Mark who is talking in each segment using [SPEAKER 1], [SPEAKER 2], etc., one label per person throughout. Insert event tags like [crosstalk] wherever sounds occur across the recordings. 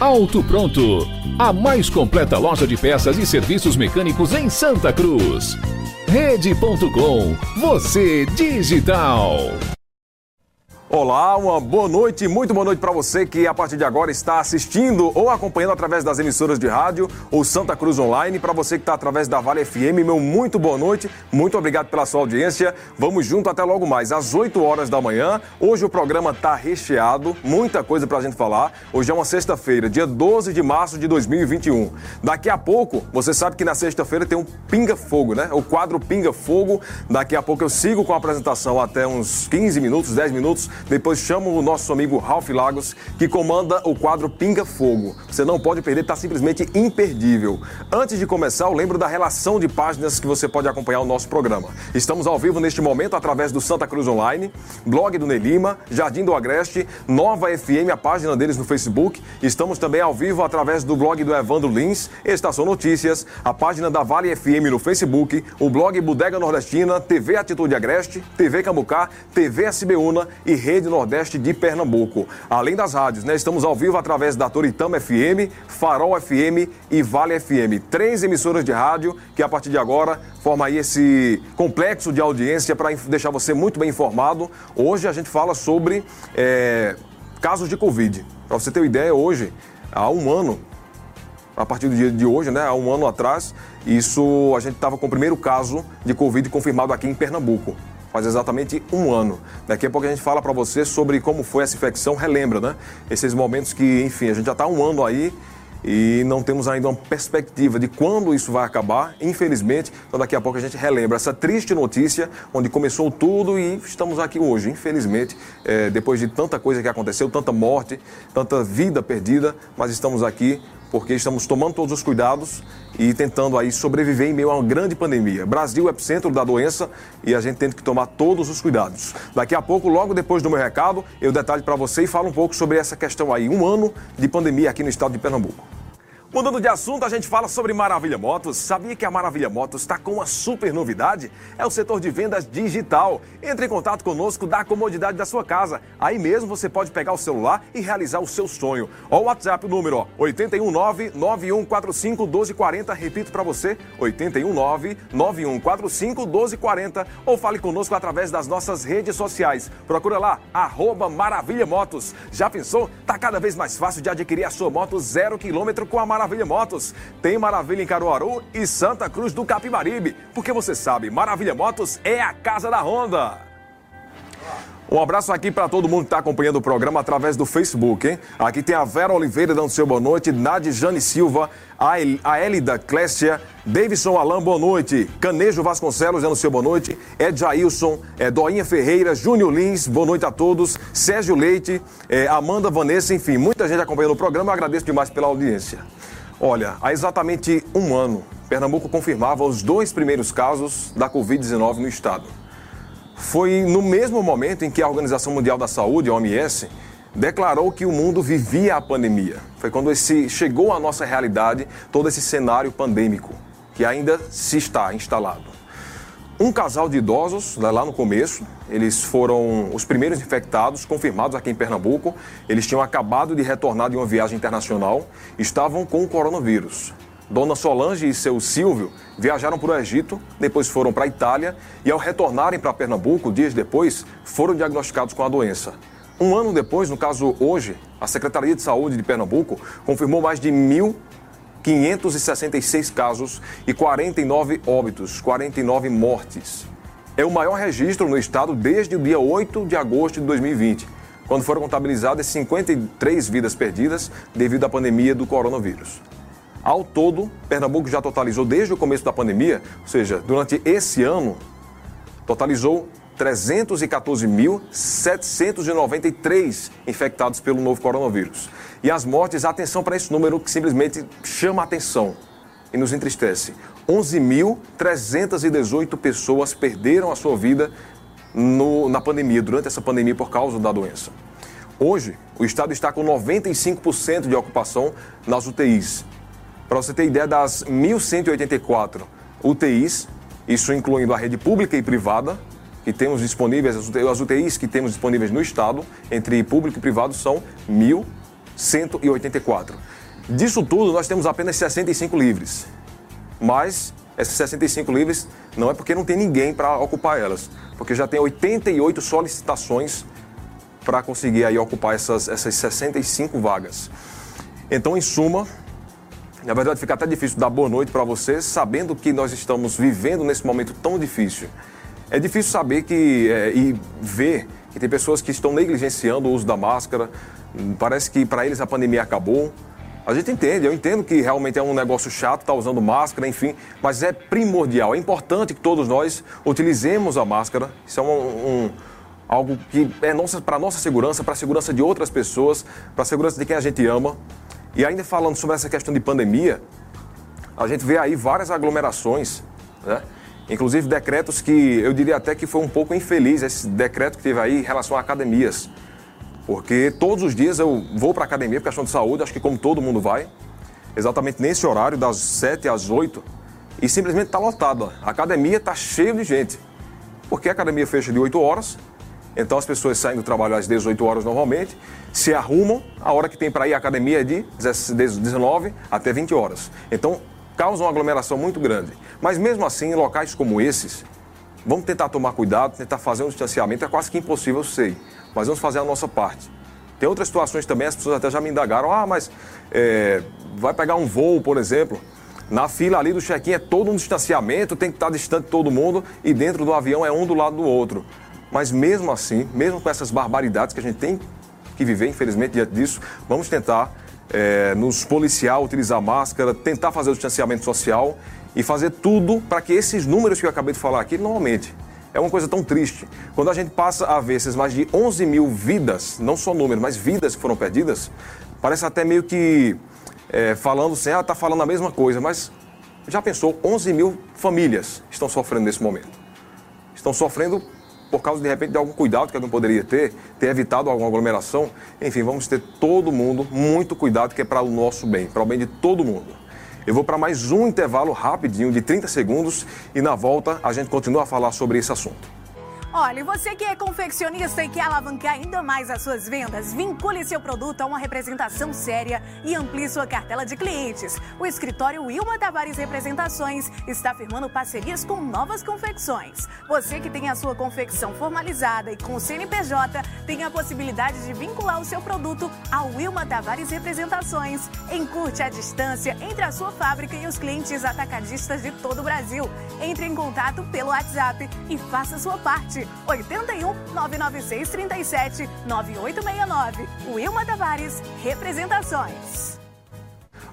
[SPEAKER 1] Auto Pronto, a mais completa loja de peças e serviços mecânicos em Santa Cruz. Rede.com, você digital.
[SPEAKER 2] Olá, uma boa noite, muito boa noite para você que a partir de agora está assistindo ou acompanhando através das emissoras de rádio ou Santa Cruz Online. Para você que está através da Vale FM, meu muito boa noite, muito obrigado pela sua audiência. Vamos junto até logo mais, às 8 horas da manhã. Hoje o programa está recheado, muita coisa para a gente falar. Hoje é uma sexta-feira, dia 12 de março de 2021. Daqui a pouco, você sabe que na sexta-feira tem um Pinga Fogo, né? O quadro Pinga Fogo. Daqui a pouco eu sigo com a apresentação até uns 15 minutos, 10 minutos depois chamo o nosso amigo Ralph Lagos, que comanda o quadro Pinga Fogo. Você não pode perder, está simplesmente imperdível. Antes de começar, eu lembro da relação de páginas que você pode acompanhar o nosso programa. Estamos ao vivo neste momento através do Santa Cruz Online, blog do Nelima, Jardim do Agreste, Nova FM, a página deles no Facebook. Estamos também ao vivo através do blog do Evandro Lins, Estação Notícias, a página da Vale FM no Facebook, o blog Bodega Nordestina, TV Atitude Agreste, TV Cambucá, TV SBUNA e Rede Nordeste de Pernambuco. Além das rádios, né, estamos ao vivo através da Toritama FM, Farol FM e Vale FM. Três emissoras de rádio que a partir de agora formam aí esse complexo de audiência para deixar você muito bem informado. Hoje a gente fala sobre é, casos de Covid. Para você ter uma ideia, hoje, há um ano, a partir do dia de hoje, né, há um ano atrás, isso a gente estava com o primeiro caso de Covid confirmado aqui em Pernambuco faz exatamente um ano. Daqui a pouco a gente fala para você sobre como foi essa infecção, relembra, né? Esses momentos que, enfim, a gente já está um ano aí e não temos ainda uma perspectiva de quando isso vai acabar, infelizmente. Então daqui a pouco a gente relembra essa triste notícia, onde começou tudo e estamos aqui hoje, infelizmente, é, depois de tanta coisa que aconteceu, tanta morte, tanta vida perdida, mas estamos aqui porque estamos tomando todos os cuidados e tentando aí sobreviver em meio a uma grande pandemia. Brasil é epicentro da doença e a gente tem que tomar todos os cuidados. Daqui a pouco, logo depois do meu recado, eu detalhe para você e falo um pouco sobre essa questão aí, um ano de pandemia aqui no estado de Pernambuco. Mudando de assunto, a gente fala sobre Maravilha Motos. Sabia que a Maravilha Motos está com uma super novidade? É o setor de vendas digital. Entre em contato conosco da comodidade da sua casa. Aí mesmo você pode pegar o celular e realizar o seu sonho. Ó, o WhatsApp, o número 819-9145-1240. Repito para você, 819-9145-1240. Ou fale conosco através das nossas redes sociais. Procura lá, arroba Maravilha Motos. Já pensou? Tá cada vez mais fácil de adquirir a sua moto zero quilômetro com a Maravilha Maravilha Motos. Tem Maravilha em Caruaru e Santa Cruz do Capibaribe. Porque você sabe, Maravilha Motos é a casa da Honda. Um abraço aqui para todo mundo que está acompanhando o programa através do Facebook, hein? Aqui tem a Vera Oliveira dando seu boa noite, Nadjane Silva, a Elida Clécia, Davidson Alain, boa noite, Canejo Vasconcelos dando seu boa noite, Ed Jailson, é, Doinha Ferreira, Júnior Lins, boa noite a todos, Sérgio Leite, é, Amanda Vanessa, enfim, muita gente acompanhando o programa, eu agradeço demais pela audiência. Olha, há exatamente um ano, Pernambuco confirmava os dois primeiros casos da Covid-19 no estado. Foi no mesmo momento em que a Organização Mundial da Saúde, a OMS, declarou que o mundo vivia a pandemia. Foi quando esse chegou à nossa realidade todo esse cenário pandêmico que ainda se está instalado. Um casal de idosos, né, lá no começo, eles foram os primeiros infectados, confirmados aqui em Pernambuco. Eles tinham acabado de retornar de uma viagem internacional, estavam com o coronavírus. Dona Solange e seu Silvio viajaram para o Egito, depois foram para a Itália e, ao retornarem para Pernambuco, dias depois, foram diagnosticados com a doença. Um ano depois, no caso hoje, a Secretaria de Saúde de Pernambuco confirmou mais de mil 566 casos e 49 óbitos, 49 mortes. É o maior registro no estado desde o dia 8 de agosto de 2020, quando foram contabilizadas 53 vidas perdidas devido à pandemia do coronavírus. Ao todo, Pernambuco já totalizou desde o começo da pandemia, ou seja, durante esse ano, totalizou 314.793 infectados pelo novo coronavírus. E as mortes, atenção para esse número que simplesmente chama a atenção e nos entristece. 11.318 pessoas perderam a sua vida no, na pandemia, durante essa pandemia por causa da doença. Hoje, o Estado está com 95% de ocupação nas UTIs. Para você ter ideia, das 1.184 UTIs, isso incluindo a rede pública e privada, que temos disponíveis, as UTIs que temos disponíveis no Estado, entre público e privado, são 1.000 184. Disso tudo, nós temos apenas 65 livres. Mas essas 65 livres não é porque não tem ninguém para ocupar elas, porque já tem 88 solicitações para conseguir aí ocupar essas, essas 65 vagas. Então, em suma, na verdade fica até difícil dar boa noite para vocês, sabendo que nós estamos vivendo nesse momento tão difícil. É difícil saber que é, e ver que tem pessoas que estão negligenciando o uso da máscara, Parece que para eles a pandemia acabou. A gente entende, eu entendo que realmente é um negócio chato estar tá usando máscara, enfim, mas é primordial, é importante que todos nós utilizemos a máscara. Isso é um, um algo que é nossa, para a nossa segurança, para a segurança de outras pessoas, para a segurança de quem a gente ama. E ainda falando sobre essa questão de pandemia, a gente vê aí várias aglomerações, né? inclusive decretos que eu diria até que foi um pouco infeliz esse decreto que teve aí em relação a academias. Porque todos os dias eu vou para a academia por questão de saúde, acho que como todo mundo vai, exatamente nesse horário, das 7 às 8, e simplesmente está lotado. A academia está cheia de gente. Porque a academia fecha de 8 horas, então as pessoas saem do trabalho às 18 horas normalmente, se arrumam, a hora que tem para ir à academia é de 19 até 20 horas. Então causa uma aglomeração muito grande. Mas mesmo assim, em locais como esses, vamos tentar tomar cuidado, tentar fazer um distanciamento, é quase que impossível, eu sei mas vamos fazer a nossa parte. Tem outras situações também, as pessoas até já me indagaram, ah, mas é, vai pegar um voo, por exemplo, na fila ali do check-in é todo um distanciamento, tem que estar distante de todo mundo e dentro do avião é um do lado do outro. Mas mesmo assim, mesmo com essas barbaridades que a gente tem que viver, infelizmente, diante disso, vamos tentar é, nos policiar, utilizar máscara, tentar fazer o distanciamento social e fazer tudo para que esses números que eu acabei de falar aqui não aumentem é uma coisa tão triste. Quando a gente passa a ver esses mais de 11 mil vidas, não só números, mas vidas que foram perdidas, parece até meio que é, falando assim, ah, está falando a mesma coisa, mas já pensou, 11 mil famílias estão sofrendo nesse momento. Estão sofrendo por causa, de repente, de algum cuidado que alguém poderia ter, ter evitado alguma aglomeração. Enfim, vamos ter todo mundo muito cuidado, que é para o nosso bem, para o bem de todo mundo. Eu vou para mais um intervalo rapidinho de 30 segundos e na volta a gente continua a falar sobre esse assunto.
[SPEAKER 3] Olha, você que é confeccionista e quer alavancar ainda mais as suas vendas, vincule seu produto a uma representação séria e amplie sua cartela de clientes. O escritório Wilma Tavares Representações está firmando parcerias com novas confecções. Você que tem a sua confecção formalizada e com o CNPJ, tem a possibilidade de vincular o seu produto ao Wilma Tavares Representações. Encurte a distância entre a sua fábrica e os clientes atacadistas de todo o Brasil. Entre em contato pelo WhatsApp e faça sua parte. 81 996 37 9869. Wilma Tavares, representações.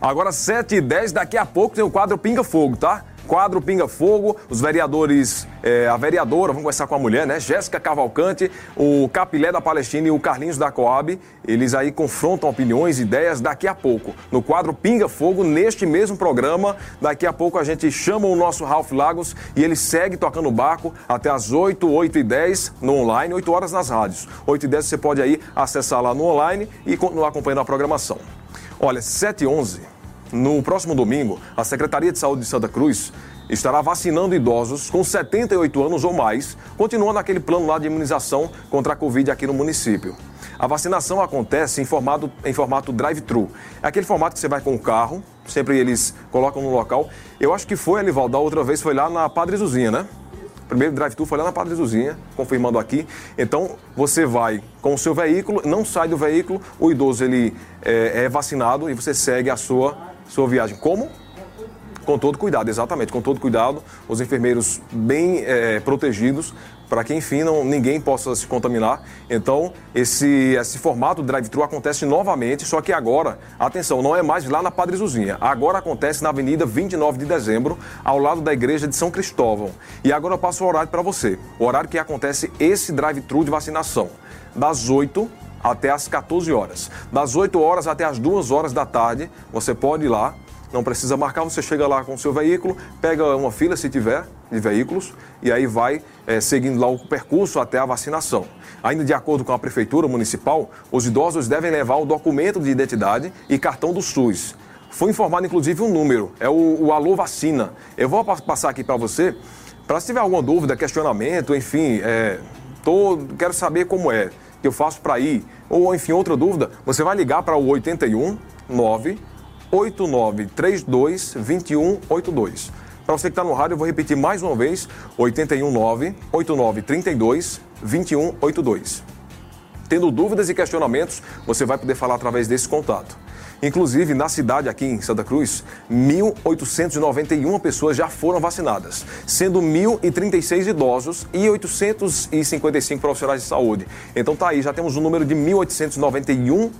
[SPEAKER 2] Agora 7 e 10, daqui a pouco tem o quadro Pinga Fogo, tá? Quadro Pinga Fogo, os vereadores, é, a vereadora, vamos começar com a mulher, né? Jéssica Cavalcante, o Capilé da Palestina e o Carlinhos da Coab, eles aí confrontam opiniões, ideias daqui a pouco. No quadro Pinga Fogo, neste mesmo programa, daqui a pouco a gente chama o nosso Ralph Lagos e ele segue tocando barco até as 8, 8 e 10 no online, 8 horas nas rádios. 8 e 10 você pode aí acessar lá no online e continuar acompanhando a programação. Olha, 7 e 11 no próximo domingo, a Secretaria de Saúde de Santa Cruz estará vacinando idosos com 78 anos ou mais, continuando aquele plano lá de imunização contra a Covid aqui no município. A vacinação acontece em formato, em formato drive-thru. É aquele formato que você vai com o carro, sempre eles colocam no local. Eu acho que foi, Alivaldo, da outra vez foi lá na Padre Zuzinha, né? Primeiro drive-thru foi lá na Padre Zuzinha, confirmando aqui. Então, você vai com o seu veículo, não sai do veículo, o idoso ele é, é vacinado e você segue a sua sua viagem. Como? Com todo cuidado, exatamente, com todo cuidado, os enfermeiros bem é, protegidos para que, enfim, não, ninguém possa se contaminar. Então, esse, esse formato drive-thru acontece novamente, só que agora, atenção, não é mais lá na Padre Zuzinha. Agora acontece na Avenida 29 de Dezembro, ao lado da Igreja de São Cristóvão. E agora eu passo o horário para você. O horário que acontece esse drive-thru de vacinação. Das 8 até as 14 horas. Das 8 horas até as 2 horas da tarde, você pode ir lá não precisa marcar, você chega lá com o seu veículo, pega uma fila se tiver de veículos e aí vai é, seguindo lá o percurso até a vacinação. Ainda de acordo com a prefeitura municipal, os idosos devem levar o documento de identidade e cartão do SUS. Foi informado inclusive um número, é o, o Alô Vacina. Eu vou passar aqui para você, para se tiver alguma dúvida, questionamento, enfim, é, tô, quero saber como é que eu faço para ir, ou enfim, outra dúvida, você vai ligar para o 81 9 8932 2182. Para você que está no rádio, eu vou repetir mais uma vez: 819 8932 2182. Tendo dúvidas e questionamentos, você vai poder falar através desse contato. Inclusive, na cidade aqui em Santa Cruz, 1.891 pessoas já foram vacinadas, sendo 1.036 idosos e 855 profissionais de saúde. Então tá aí, já temos um número de 1.891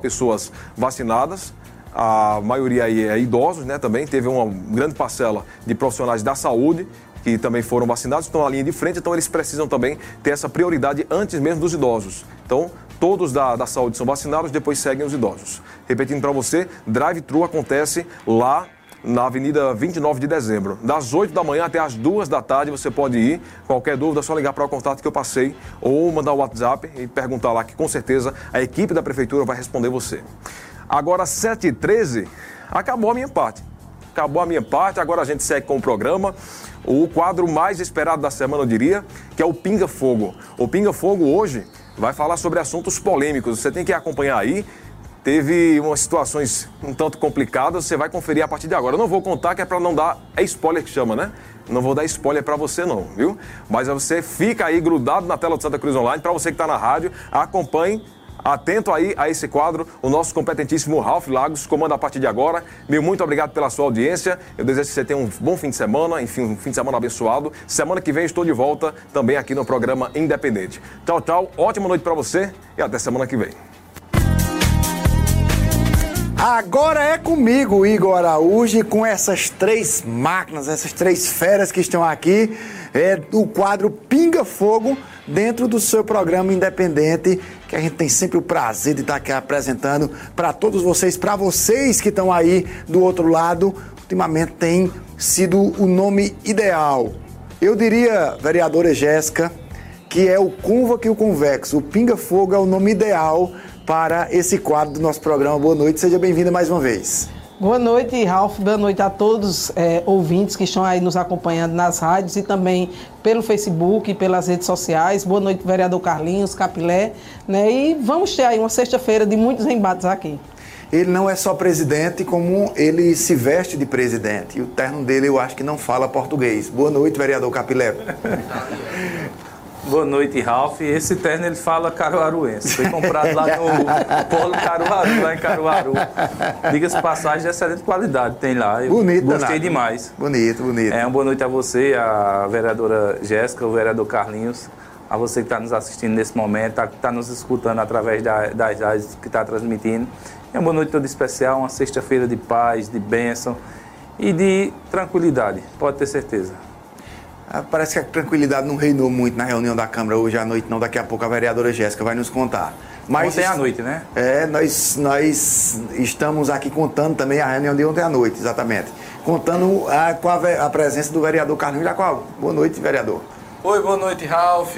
[SPEAKER 2] pessoas vacinadas a maioria aí é idosos, né, também, teve uma grande parcela de profissionais da saúde que também foram vacinados, estão na linha de frente, então eles precisam também ter essa prioridade antes mesmo dos idosos. Então, todos da, da saúde são vacinados, depois seguem os idosos. Repetindo para você, drive-thru acontece lá na Avenida 29 de Dezembro. Das 8 da manhã até as 2 da tarde você pode ir. Qualquer dúvida é só ligar para o contato que eu passei ou mandar o WhatsApp e perguntar lá que com certeza a equipe da prefeitura vai responder você. Agora, 7h13, acabou a minha parte. Acabou a minha parte, agora a gente segue com o programa. O quadro mais esperado da semana, eu diria, que é o Pinga Fogo. O Pinga Fogo hoje vai falar sobre assuntos polêmicos. Você tem que acompanhar aí. Teve umas situações um tanto complicadas, você vai conferir a partir de agora. Eu não vou contar que é para não dar. É spoiler que chama, né? Não vou dar spoiler para você não, viu? Mas você fica aí grudado na tela do Santa Cruz Online, para você que está na rádio, acompanhe Atento aí a esse quadro, o nosso competentíssimo Ralph Lagos comanda a partir de agora. Meu muito obrigado pela sua audiência. Eu desejo que você tenha um bom fim de semana, enfim, um fim de semana abençoado. Semana que vem estou de volta também aqui no programa Independente. Tchau, tchau. Ótima noite para você e até semana que vem.
[SPEAKER 4] Agora é comigo, Igor Araújo, com essas três máquinas, essas três feras que estão aqui, é o quadro Pinga Fogo dentro do seu programa independente, que a gente tem sempre o prazer de estar aqui apresentando para todos vocês, para vocês que estão aí do outro lado. Ultimamente tem sido o nome ideal. Eu diria, vereadora Jéssica, que é o Convoque e o Convexo. O Pinga Fogo é o nome ideal para esse quadro do nosso programa. Boa noite, seja bem-vinda mais uma vez.
[SPEAKER 5] Boa noite, Ralf. Boa noite a todos é, ouvintes que estão aí nos acompanhando nas rádios e também pelo Facebook e pelas redes sociais. Boa noite, vereador Carlinhos, Capilé. Né? E vamos ter aí uma sexta-feira de muitos embates aqui.
[SPEAKER 4] Ele não é só presidente, como ele se veste de presidente. E o terno dele eu acho que não fala português. Boa noite, vereador Capilé.
[SPEAKER 6] Boa noite, Ralph. Esse terno ele fala caruaruense. Foi comprado lá no [laughs] Polo Caruaru, lá em Caruaru. Diga-se passagem de excelente qualidade, tem lá. Eu bonito, Gostei danado. demais.
[SPEAKER 4] Bonito, bonito.
[SPEAKER 6] É, uma boa noite a você, a vereadora Jéssica, o vereador Carlinhos, a você que está nos assistindo nesse momento, que está nos escutando através da, das rádios que está transmitindo. É uma boa noite toda especial, uma sexta-feira de paz, de bênção e de tranquilidade, pode ter certeza.
[SPEAKER 4] Ah, parece que a tranquilidade não reinou muito na reunião da Câmara hoje à noite, não. Daqui a pouco a vereadora Jéssica vai nos contar.
[SPEAKER 6] Mas, ontem à noite, né?
[SPEAKER 4] É, nós, nós estamos aqui contando também a reunião de ontem à noite, exatamente. Contando a, com a, a presença do vereador Carlinhos Jacob. Boa noite, vereador.
[SPEAKER 7] Oi, boa noite, Ralf.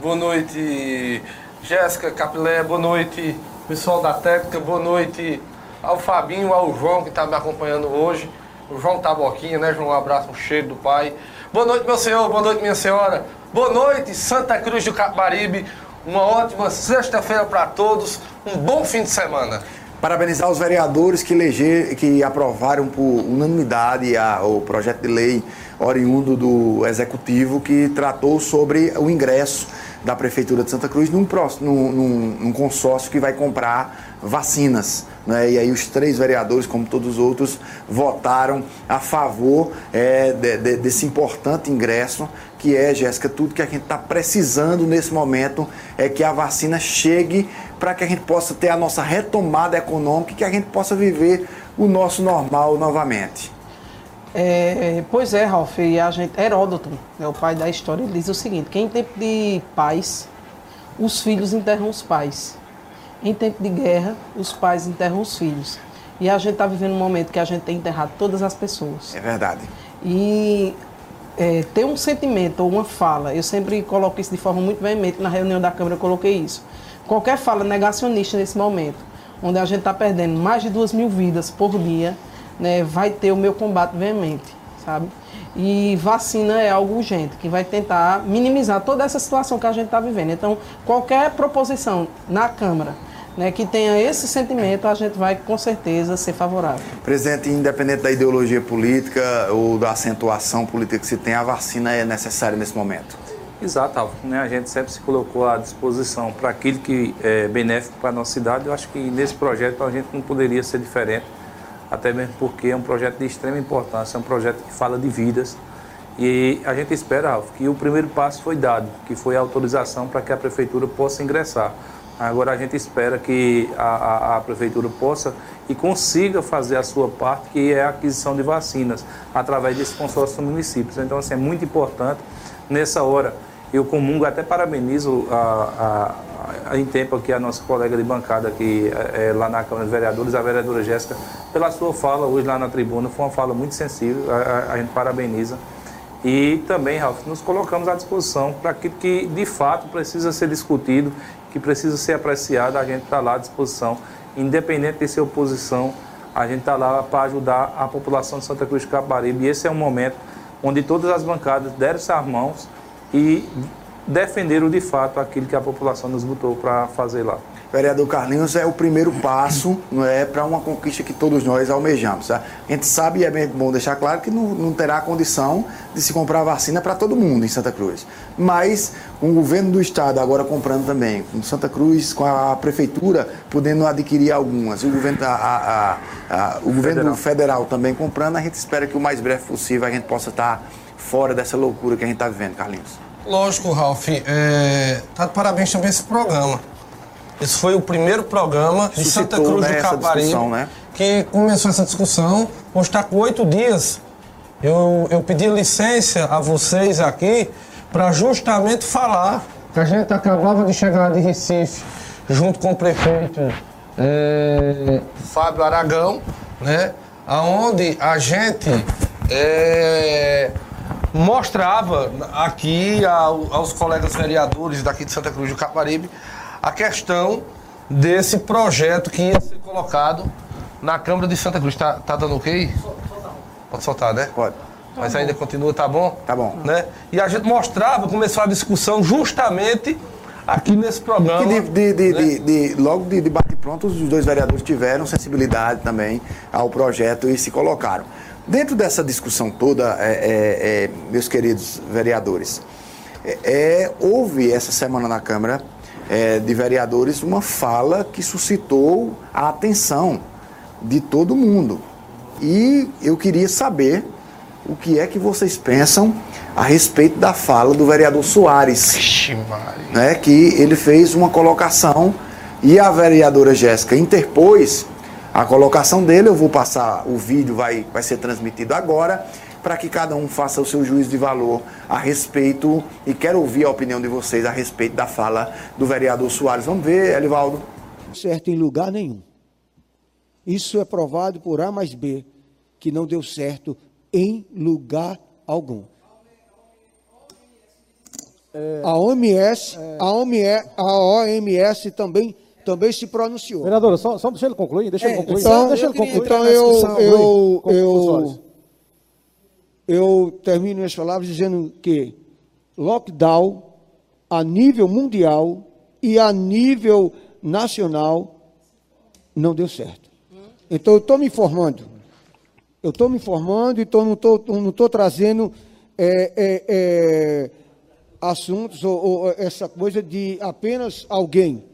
[SPEAKER 7] Boa noite, Jéssica Capilé. Boa noite, pessoal da técnica. Boa noite ao Fabinho, ao João que está me acompanhando hoje. O João Taboquinha, né, João? Um abraço, um cheiro do pai. Boa noite, meu senhor. Boa noite, minha senhora. Boa noite, Santa Cruz do Capibaribe. Uma ótima sexta-feira para todos. Um bom fim de semana.
[SPEAKER 4] Parabenizar os vereadores que, eleger, que aprovaram por unanimidade a, o projeto de lei oriundo do Executivo que tratou sobre o ingresso da Prefeitura de Santa Cruz num, num, num consórcio que vai comprar vacinas. Né? E aí os três vereadores, como todos os outros, votaram a favor é, de, de, desse importante ingresso que é, Jéssica, tudo que a gente está precisando nesse momento é que a vacina chegue para que a gente possa ter a nossa retomada econômica e que a gente possa viver o nosso normal novamente.
[SPEAKER 5] É, pois é, Ralf, e a gente, Heródoto, é o pai da história, ele diz o seguinte, que em tempo de paz, os filhos enterram os pais. Em tempo de guerra, os pais enterram os filhos. E a gente está vivendo um momento que a gente tem enterrado todas as pessoas.
[SPEAKER 4] É verdade.
[SPEAKER 5] E é, ter um sentimento ou uma fala, eu sempre coloco isso de forma muito veemente, na reunião da Câmara eu coloquei isso. Qualquer fala negacionista nesse momento, onde a gente está perdendo mais de duas mil vidas por dia, né, vai ter o meu combate veemente, sabe? E vacina é algo urgente, que vai tentar minimizar toda essa situação que a gente está vivendo. Então, qualquer proposição na Câmara né, que tenha esse sentimento, a gente vai com certeza ser favorável.
[SPEAKER 4] Presidente, independente da ideologia política ou da acentuação política que se tem, a vacina é necessária nesse momento.
[SPEAKER 6] Exato, Alvo. Né? A gente sempre se colocou à disposição para aquilo que é benéfico para a nossa cidade. Eu acho que nesse projeto a gente não poderia ser diferente, até mesmo porque é um projeto de extrema importância, é um projeto que fala de vidas. E a gente espera, Ralf, que o primeiro passo foi dado, que foi a autorização para que a prefeitura possa ingressar. Agora a gente espera que a, a, a, prefeitura possa e consiga fazer a sua parte, que é a aquisição de vacinas, através desse consórcio dos municípios. Então, assim, é muito importante. Nessa hora, eu comungo, até parabenizo a, a, em tempo aqui a nossa colega de bancada aqui, é, lá na Câmara de Vereadores, a vereadora Jéssica, pela sua fala hoje lá na tribuna. Foi uma fala muito sensível, a gente parabeniza. E também, Ralf, nos colocamos à disposição para aquilo que de fato precisa ser discutido que precisa ser apreciada, a gente está lá à disposição. Independente de ser oposição, a gente está lá para ajudar a população de Santa Cruz de Caparibe. E esse é um momento onde todas as bancadas deram-se as mãos e defenderam de fato aquilo que a população nos botou para fazer lá
[SPEAKER 4] vereador Carlinhos, é o primeiro passo não é, para uma conquista que todos nós almejamos. Tá? A gente sabe, e é bem bom deixar claro, que não, não terá condição de se comprar vacina para todo mundo em Santa Cruz. Mas com o governo do estado agora comprando também, com Santa Cruz, com a prefeitura podendo adquirir algumas, o governo, a, a, a, o governo federal. federal também comprando, a gente espera que o mais breve possível a gente possa estar fora dessa loucura que a gente está vivendo, Carlinhos.
[SPEAKER 7] Lógico, Ralf. É... Tá de parabéns também esse programa. Esse foi o primeiro programa de Santa Cruz né, do Caparibe né? que começou essa discussão. Hoje está com oito dias. Eu, eu pedi licença a vocês aqui para justamente falar que a gente acabava de chegar de Recife junto com o prefeito é, Fábio Aragão, né? Aonde a gente é, mostrava aqui ao, aos colegas vereadores daqui de Santa Cruz do Caparibe a questão desse projeto que ia ser colocado na Câmara de Santa Cruz. Tá, tá dando ok? Pode soltar, né?
[SPEAKER 4] Pode.
[SPEAKER 7] Mas ainda continua, tá bom?
[SPEAKER 4] Tá bom.
[SPEAKER 7] Né? E a gente mostrava, começou a discussão justamente aqui nesse programa.
[SPEAKER 4] De, de, de, né? de, logo de debate pronto, os dois vereadores tiveram sensibilidade também ao projeto e se colocaram. Dentro dessa discussão toda, é, é, é, meus queridos vereadores, é, é, houve essa semana na Câmara é, de vereadores uma fala que suscitou a atenção de todo mundo. E eu queria saber o que é que vocês pensam a respeito da fala do vereador Soares. né, que ele fez uma colocação e a vereadora Jéssica interpôs a colocação dele. Eu vou passar o vídeo, vai, vai ser transmitido agora para que cada um faça o seu juízo de valor a respeito e quero ouvir a opinião de vocês a respeito da fala do vereador Soares. Vamos ver, Elivaldo.
[SPEAKER 8] Certo em lugar nenhum. Isso é provado por A mais B, que não deu certo em lugar algum. É, a OMS, é, a OMS, a OMS também também se pronunciou.
[SPEAKER 9] Vereadora, só, só deixa ele concluir, deixa ele concluir.
[SPEAKER 8] Então,
[SPEAKER 9] deixa
[SPEAKER 8] ele concluir. Então eu, eu, eu, eu termino minhas palavras dizendo que lockdown a nível mundial e a nível nacional não deu certo. Então eu estou me informando. Eu estou me informando e tô, não estou não tô trazendo é, é, é, assuntos ou, ou essa coisa de apenas alguém.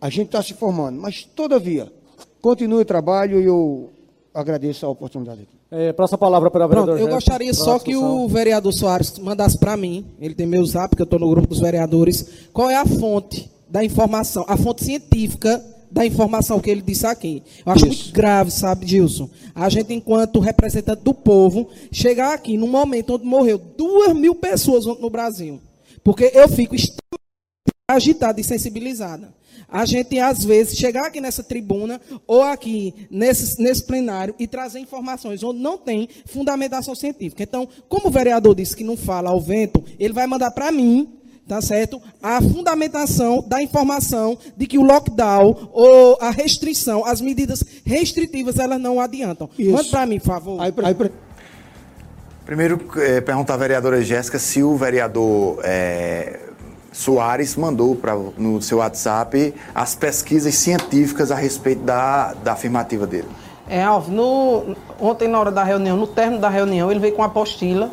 [SPEAKER 8] A gente está se formando, mas todavia, continue o trabalho e eu agradeço a oportunidade aqui.
[SPEAKER 9] É, próxima palavra para a
[SPEAKER 10] Pronto, eu gostaria só que o vereador Soares mandasse para mim, ele tem meu zap, que eu estou no grupo dos vereadores, qual é a fonte da informação, a fonte científica da informação que ele disse aqui. Eu acho Isso. muito grave, sabe, Gilson? A gente, enquanto representante do povo, chegar aqui num momento onde morreu duas mil pessoas no Brasil. Porque eu fico extremamente agitada e sensibilizada. A gente, às vezes, chegar aqui nessa tribuna ou aqui nesse, nesse plenário e trazer informações onde não tem fundamentação científica. Então, como o vereador disse que não fala ao vento, ele vai mandar para mim tá certo? A fundamentação da informação de que o lockdown ou a restrição, as medidas restritivas, elas não adiantam. Isso. Manda para mim, por favor. Aí, aí,
[SPEAKER 4] Primeiro, é, perguntar à vereadora Jéssica se o vereador é, Soares mandou pra, no seu WhatsApp as pesquisas científicas a respeito da, da afirmativa dele.
[SPEAKER 5] É, Alves, no, ontem na hora da reunião, no término da reunião, ele veio com uma apostila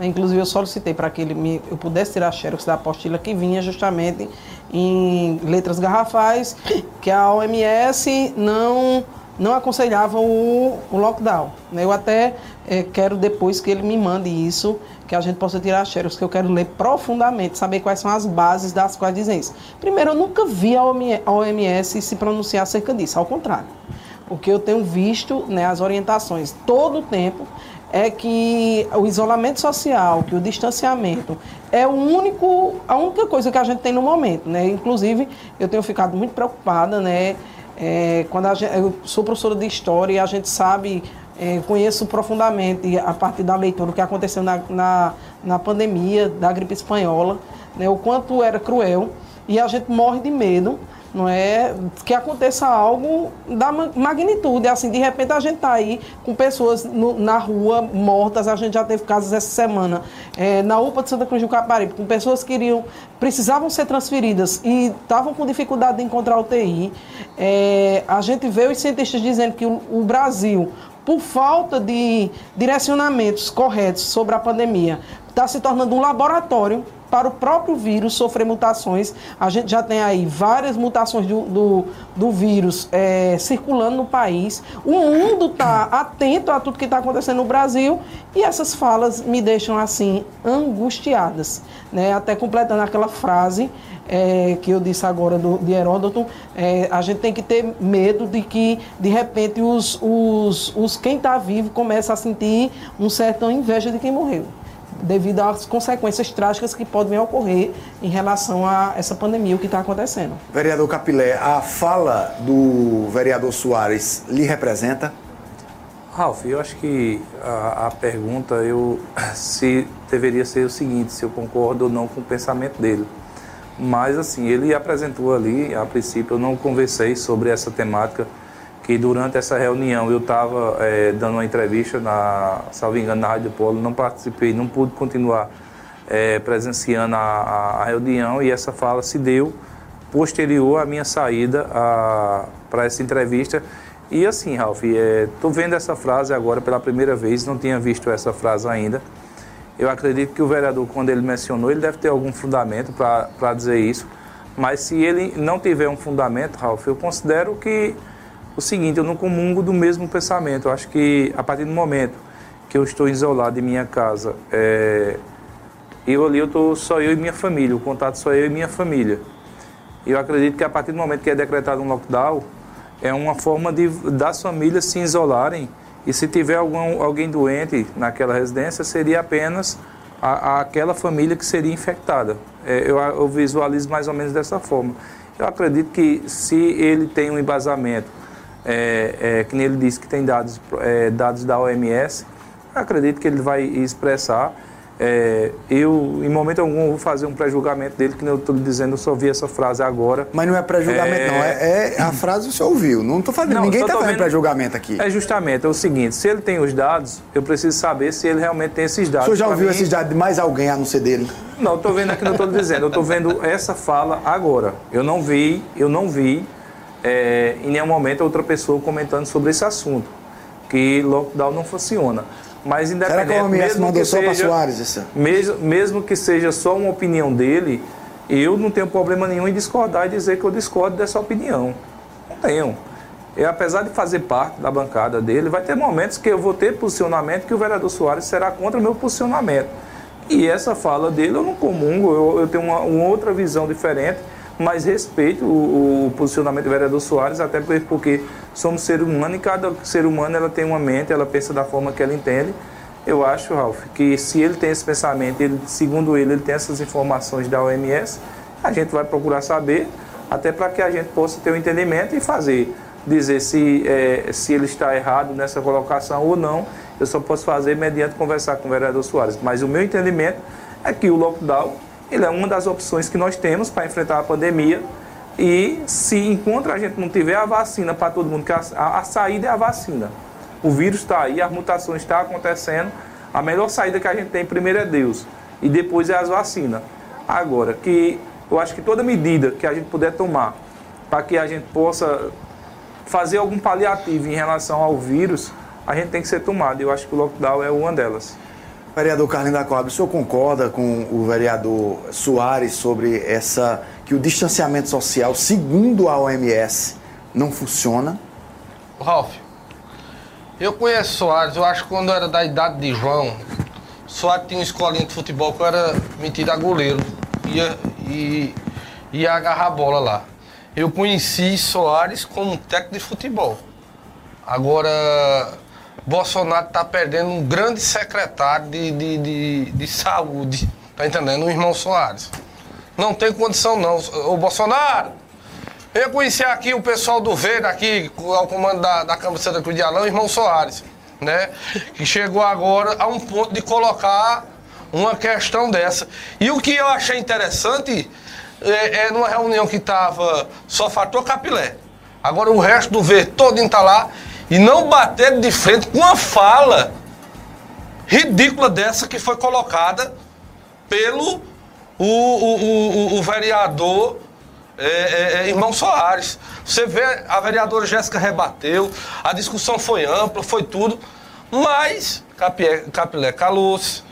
[SPEAKER 5] Inclusive, eu solicitei para que ele me, eu pudesse tirar a xerox da apostila que vinha justamente em letras garrafais, que a OMS não, não aconselhava o, o lockdown. Eu até é, quero depois que ele me mande isso, que a gente possa tirar xerox, que eu quero ler profundamente, saber quais são as bases das quais dizem isso. Primeiro, eu nunca vi a OMS se pronunciar acerca disso, ao contrário. O que eu tenho visto, né, as orientações todo o tempo é que o isolamento social, que o distanciamento é o único, a única coisa que a gente tem no momento, né? Inclusive, eu tenho ficado muito preocupada, né? É, quando gente, eu sou professora de história e a gente sabe, é, conheço profundamente a partir da leitura o que aconteceu na, na, na pandemia da gripe espanhola, né? O quanto era cruel e a gente morre de medo não é que aconteça algo da magnitude, assim, de repente a gente está aí com pessoas no, na rua mortas, a gente já teve casos essa semana, é, na UPA de Santa Cruz do Caparibe, com pessoas que iriam, precisavam ser transferidas e estavam com dificuldade de encontrar UTI. É, a gente vê os cientistas dizendo que o, o Brasil, por falta de direcionamentos corretos sobre a pandemia, está se tornando um laboratório para o próprio vírus sofrer mutações. A gente já tem aí várias mutações do, do, do vírus é, circulando no país. O mundo está atento a tudo que está acontecendo no Brasil e essas falas me deixam assim angustiadas. Né? Até completando aquela frase é, que eu disse agora do, de Heródoto, é, a gente tem que ter medo de que, de repente, os, os, os quem está vivo começa a sentir um certo inveja de quem morreu devido às consequências trágicas que podem ocorrer em relação a essa pandemia, o que está acontecendo.
[SPEAKER 4] Vereador Capilé, a fala do vereador Soares lhe representa?
[SPEAKER 6] Ralf, eu acho que a, a, pergunta eu [laughs] se deveria ser o seguinte, se eu concordo ou não com o pensamento dele. Mas assim, ele apresentou ali, a princípio eu não conversei sobre essa temática que durante essa reunião eu estava é, dando uma entrevista, na, salvo engano, na Rádio Polo, não participei, não pude continuar é, presenciando a, a, a, reunião e essa fala se deu posterior à minha saída para essa entrevista. E assim, Ralf, estou é, vendo essa frase agora pela primeira vez, não tinha visto essa frase ainda. Eu acredito que o vereador, quando ele mencionou, ele deve ter algum fundamento para dizer isso. Mas se ele não tiver um fundamento, Ralf, eu considero que o seguinte, eu não comungo do mesmo pensamento. Eu acho que a partir do momento que eu estou isolado em minha casa, é, eu ali eu estou só eu e minha família, o contato só eu e minha família. Eu acredito que a partir do momento que é decretado um lockdown, é uma forma de das famílias se isolarem e se tiver algum, alguém doente naquela residência, seria apenas a, a aquela família que seria infectada. É, eu, eu visualizo mais ou menos dessa forma. Eu acredito que se ele tem um embasamento é, é, que ele disse que tem dados, é, dados da OMS, acredito que ele vai expressar. É, eu, em momento algum, vou fazer um pré-julgamento dele, que eu estou dizendo, eu só ouvi essa frase agora.
[SPEAKER 4] Mas não é pré-julgamento, é... não. É, é, a frase você ouviu. Não estou fazendo. Não, ninguém está fazendo pré-julgamento aqui.
[SPEAKER 6] É justamente é o seguinte: se ele tem os dados, eu preciso saber se ele realmente tem esses dados.
[SPEAKER 4] O senhor já ouviu mim... esses dados de mais alguém a não ser dele?
[SPEAKER 6] Não, estou vendo aqui, não estou dizendo. Eu estou vendo essa fala agora. Eu não vi, eu não vi é, em nenhum momento outra pessoa comentando sobre esse assunto, que lockdown não funciona. Mas
[SPEAKER 4] Será que o
[SPEAKER 6] independente,
[SPEAKER 4] OMS mandou só para Soares isso?
[SPEAKER 6] mesmo, mesmo que seja só uma opinião dele, eu não tenho problema nenhum em discordar e dizer que eu discordo dessa opinião. Não tenho. Eu, apesar de fazer parte da bancada dele, vai ter momentos que eu vou ter posicionamento que o vereador Soares será contra o meu posicionamento. E essa fala dele eu não comungo, eu, eu tenho uma, uma outra visão diferente, mas respeito o, o posicionamento do vereador Soares, até porque- somos ser humano e cada ser humano ela tem uma mente, ela pensa da forma que ela entende. Eu acho, Ralf, que se ele tem esse pensamento, ele, segundo ele, ele tem essas informações da OMS, a gente vai procurar saber, até para que a gente possa ter o um entendimento e fazer, dizer se, eh, se ele está errado nessa colocação ou não. Eu só posso fazer mediante conversar com o vereador Soares. Mas o meu entendimento é que o lockdown ele é uma das opções que nós temos para enfrentar a pandemia. E se enquanto a gente não tiver a vacina para todo mundo, que a, a- a saída é a vacina. O vírus está aí, as mutações estão acontecendo. A melhor saída que a gente tem primeiro é Deus e depois é as vacinas. Agora, que eu acho que toda medida que a gente puder tomar para que a gente possa fazer algum paliativo em relação ao vírus, a gente tem que ser tomado. Eu acho que o lockdown é uma delas.
[SPEAKER 4] Vereador Carlinhos da Coab, o senhor concorda com o vereador Soares sobre essa que o distanciamento social, segundo a OMS, não funciona?
[SPEAKER 7] Ralf, eu conheço Soares, eu acho que quando eu era da idade de João, Soares tinha uma escolinha de futebol que eu era metido a goleiro. Ia, e, ia agarrar a bola lá. Eu conheci Soares como técnico de futebol. Agora, Bolsonaro está perdendo um grande secretário de, de, de, de saúde, tá entendendo? O irmão Soares. Não tem condição não. Ô Bolsonaro, eu conheci aqui o pessoal do Verde, aqui, ao comando da, da Câmara Santa Cruz de Alão, o irmão Soares, né? Que chegou agora a um ponto de colocar uma questão dessa. E o que eu achei interessante é, é numa reunião que estava só fator Capilé. Agora o resto do Verde todo está lá e não bater de frente com uma fala ridícula dessa que foi colocada pelo o, o, o, o vereador é, é, é, irmão Soares. Você vê, a vereadora Jéssica rebateu, a discussão foi ampla, foi tudo, mas Capilé, Capilé calou-se,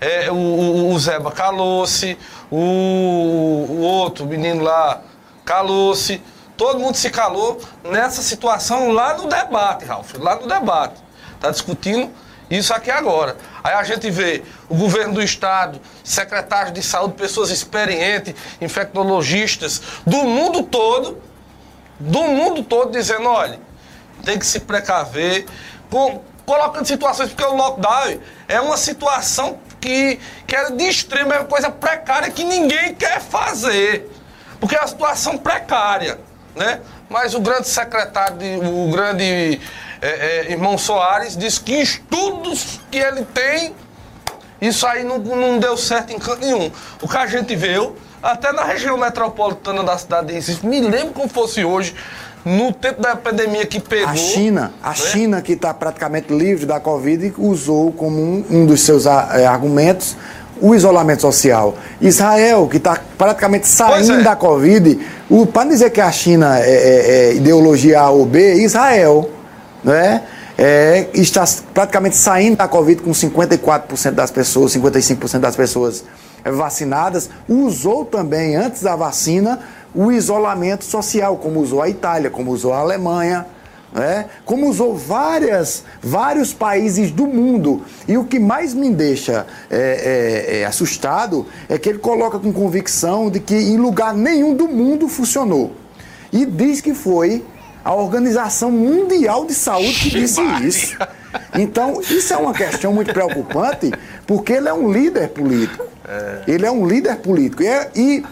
[SPEAKER 7] é, o, o, o Zeba calou-se, o, o outro menino lá calou-se, todo mundo se calou nessa situação lá no debate, Ralf, lá no debate. Está discutindo isso aqui agora. Aí a gente vê o governo do estado, secretários de saúde, pessoas experientes, infectologistas, do mundo todo, do mundo todo dizendo, olha, tem que se precaver, com, colocando situações, porque o lockdown é uma situação que, que é de extrema, é uma coisa precária que ninguém quer fazer. Porque é uma situação precária, né? Mas o grande secretário, de, o grande é, é, irmão Soares, disse que estudos que ele tem, isso aí não, não deu certo em canto nenhum. O que a gente viu, até na região metropolitana da cidade de Recife, me lembro como fosse hoje, no tempo da pandemia que pegou.
[SPEAKER 4] A China,
[SPEAKER 7] né?
[SPEAKER 4] a China que está praticamente livre da Covid, usou como um, um dos seus a- eh, argumentos o isolamento social. Israel, que está praticamente saindo
[SPEAKER 7] é.
[SPEAKER 4] da Covid, para dizer que a China é, é- é ideologia A ou B, Israel né, é, está praticamente saindo da Covid com 54% das pessoas, 55% das pessoas vacinadas, usou também, antes da vacina, o isolamento social, como usou a Itália, como usou a Alemanha, né? como usou várias, vários países do mundo. E o que mais me deixa é, é, é, assustado é que ele coloca com convicção de que em lugar nenhum do mundo funcionou. E diz que foi a Organização Mundial de Saúde que disse isso. Então, isso é uma questão muito preocupante, porque ele é um líder político. Ele é um líder político. E, é- e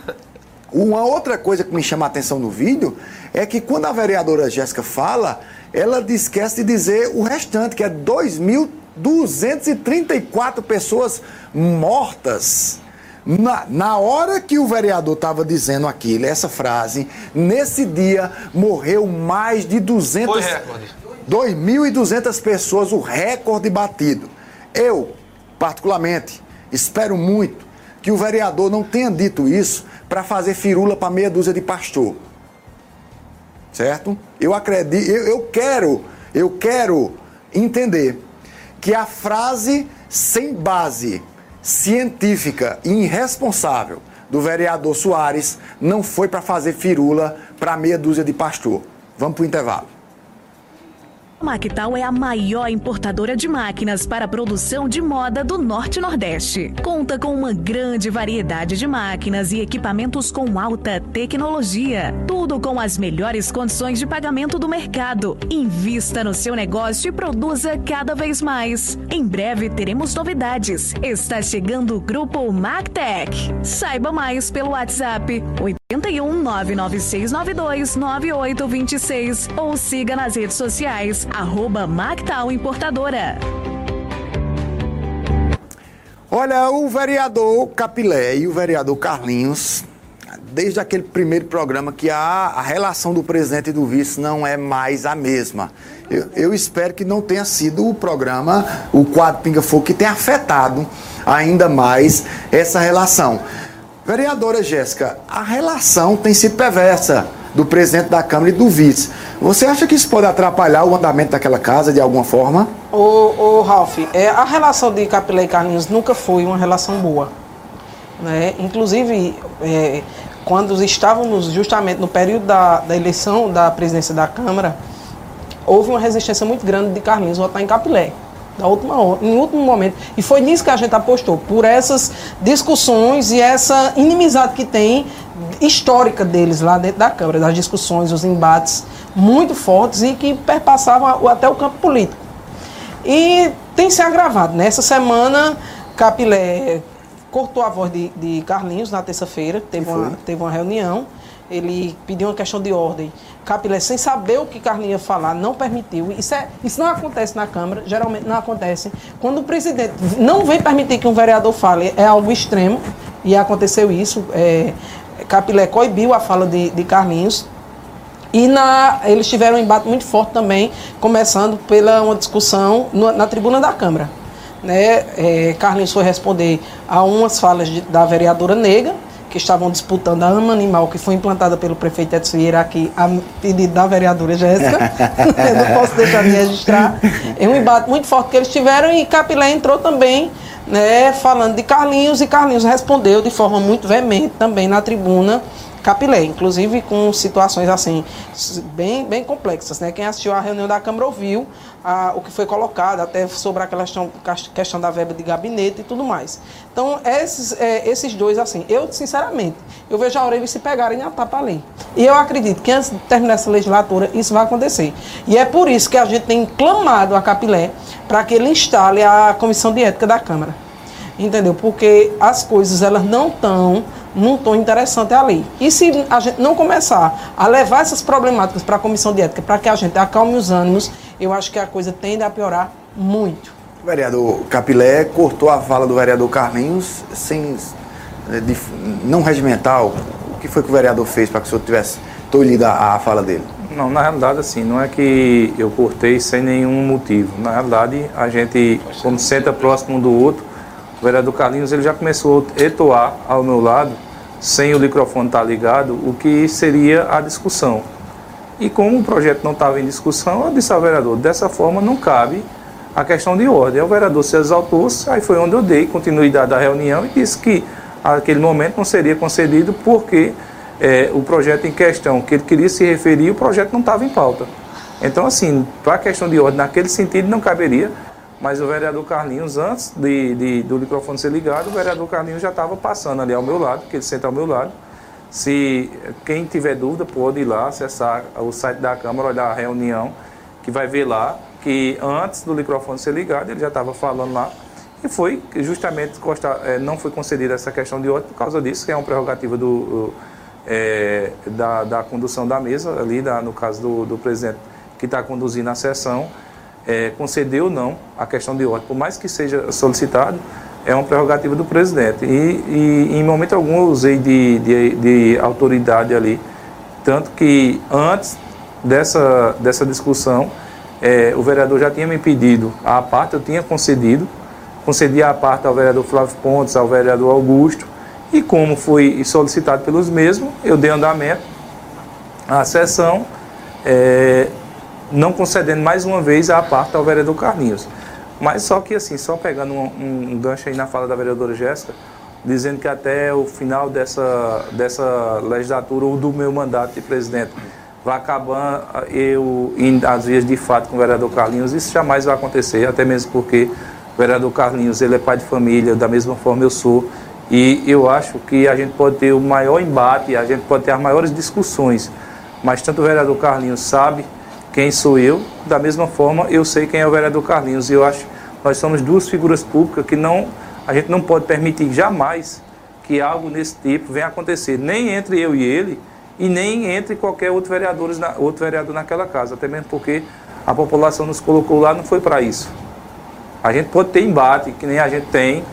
[SPEAKER 4] uma outra coisa que me chama a atenção no vídeo é que quando a vereadora Jéssica fala, ela esquece de dizer o restante, que é 2.234 pessoas mortas. Na, na hora que o vereador estava dizendo aquilo, essa frase, nesse dia morreu mais de 200...
[SPEAKER 7] Foi recorde.
[SPEAKER 4] 2.200 pessoas, o recorde batido. Eu, particularmente, espero muito que o vereador não tenha dito isso para fazer firula para meia dúzia de pastor. Certo? Eu acredito, eu, eu quero, eu quero entender que a frase sem base científica e irresponsável do vereador Soares não foi para fazer firula para meia dúzia de pastor. Vamos para o intervalo.
[SPEAKER 11] Mactal é a maior importadora de máquinas para a produção de moda do Norte Nordeste. Conta com uma grande variedade de máquinas e equipamentos com alta tecnologia. Tudo com as melhores condições de pagamento do mercado. Invista no seu negócio e produza cada vez mais. Em breve teremos novidades. Está chegando o grupo Mactec. Saiba mais pelo WhatsApp 81 99692 9826 ou siga nas redes sociais arroba Mactal Importadora.
[SPEAKER 4] Olha, o vereador Capilé e o vereador Carlinhos, desde aquele primeiro programa que a, a relação do presidente e do vice não é mais a mesma. Eu, eu espero que não tenha sido o programa, o quadro Pinga Fogo, que tenha afetado ainda mais essa relação. Vereadora Jéssica, a relação tem sido perversa do presidente da Câmara e do vice. Você acha que isso pode atrapalhar o andamento daquela casa de alguma forma?
[SPEAKER 5] Ô, ô Ralf, é, a relação de Capilé e Carlinhos nunca foi uma relação boa. Né? Inclusive, é, quando estávamos justamente no período da, da eleição da presidência da Câmara, houve uma resistência muito grande de Carlinhos votar em Capilé da última em último momento. E foi nisso que a gente apostou, por essas discussões e essa inimizade que tem histórica deles lá dentro da Câmara, das discussões, os embates muito fortes e que perpassavam até o campo político. E tem se agravado. Nessa semana, Capilé cortou a voz de, de Carlinhos na terça-feira, teve uma, teve uma reunião ele pediu uma questão de ordem. Capilé, sem saber o que Carlinhos ia falar, não permitiu. Isso, é, isso não acontece na Câmara, geralmente não acontece. Quando o presidente não vem permitir que um vereador fale, é algo extremo, e aconteceu isso. É, Capilé coibiu a fala de, de Carlinhos. E na, eles tiveram um embate muito forte também, começando pela uma discussão no, na tribuna da Câmara. Né? É, Carlinhos foi responder a umas falas de, da vereadora Nega, que estavam disputando a ama animal que foi implantada pelo prefeito Edson Vieira aqui a pedido da vereadora Jéssica. [laughs] não posso deixar de registrar. É um embate muito forte que eles tiveram e Capilé entrou também né, falando de Carlinhos e Carlinhos respondeu de forma muito veemente também na tribuna Capilé, inclusive com situações assim bem, bem complexas. Né? Quem assistiu à reunião da Câmara ouviu a, o que foi colocado, até sobre a questão, questão da verba de gabinete e tudo mais. Então, esses, é, esses dois, assim, eu, sinceramente, eu vejo a hora eles se pegarem a tapa ali. E eu acredito que antes de terminar essa legislatura, isso vai acontecer. E é por isso que a gente tem clamado a Capilé para que ele instale a comissão de ética da Câmara. Entendeu? Porque as coisas, elas não estão num tom interessante ali. E se a gente não começar a levar essas problemáticas para a comissão de ética, para que a gente acalme os ânimos, eu acho que a coisa tende a piorar muito.
[SPEAKER 4] O vereador Capilé cortou a fala do vereador Carlinhos sem eh, de, não regimental. O que foi que o vereador fez para que o senhor tivesse tolhido a, a fala dele?
[SPEAKER 6] Não, na realidade, assim, não é que eu cortei sem nenhum motivo. Na realidade, a gente, como senta próximo um do outro, o vereador Carlinhos ele já começou a etoar ao meu lado, sem o microfone estar ligado, o que seria a discussão. E como o projeto não estava em discussão, eu disse ao vereador, dessa forma não cabe a questão de ordem. O vereador se exaltou, aí foi onde eu dei continuidade à reunião e disse que aquele momento não seria concedido porque é, o projeto em questão que ele queria se referir, o projeto não estava em pauta. Então, assim, para a questão de ordem, naquele sentido, não caberia, mas o vereador Carlinhos, antes de, de do microfone ser ligado, o vereador Carlinhos já estava passando ali ao meu lado, que ele senta ao meu lado, se quem tiver dúvida pode ir lá, acessar o site da Câmara, olhar a reunião, que vai ver lá que antes do microfone ser ligado, ele já estava falando lá. E foi justamente é, não foi concedida essa questão de ordem por causa disso, que é uma prerrogativa do, é, da, da condução da mesa, ali da, no caso do, do presidente que está conduzindo a sessão, é, conceder ou não a questão de ordem. Por mais que seja solicitado, é uma prerrogativa do presidente. E, e em momento algum eu usei de, de, de, autoridade ali. Tanto que antes dessa, dessa discussão, é, o vereador já tinha me pedido a parte, eu tinha concedido. Concedi a parte ao vereador Flávio Pontes, ao vereador Augusto. E como foi solicitado pelos mesmos, eu dei andamento à sessão, é, não concedendo mais uma vez a parte ao vereador Carlinhos. Mas só que assim, só pegando um, um gancho aí na fala da vereadora Jéssica, dizendo que até o final dessa, dessa legislatura ou do meu mandato de presidente vai acabar eu indo às vezes de fato com o vereador Carlinhos, isso jamais vai acontecer, até mesmo porque o vereador Carlinhos ele é pai de família, da mesma forma eu sou, e eu acho que a gente pode ter o maior embate, a gente pode ter as maiores discussões, mas tanto o vereador Carlinhos sabe quem sou eu, da mesma forma eu sei quem é o vereador Carlinhos, e eu acho que nós somos duas figuras públicas que não, a gente não pode permitir jamais que algo nesse tipo venha acontecer, nem entre eu e ele, e nem entre qualquer outro vereador, outro vereador naquela casa, até mesmo porque a população nos colocou lá não foi para isso. A gente pode ter embate, que nem a gente tem,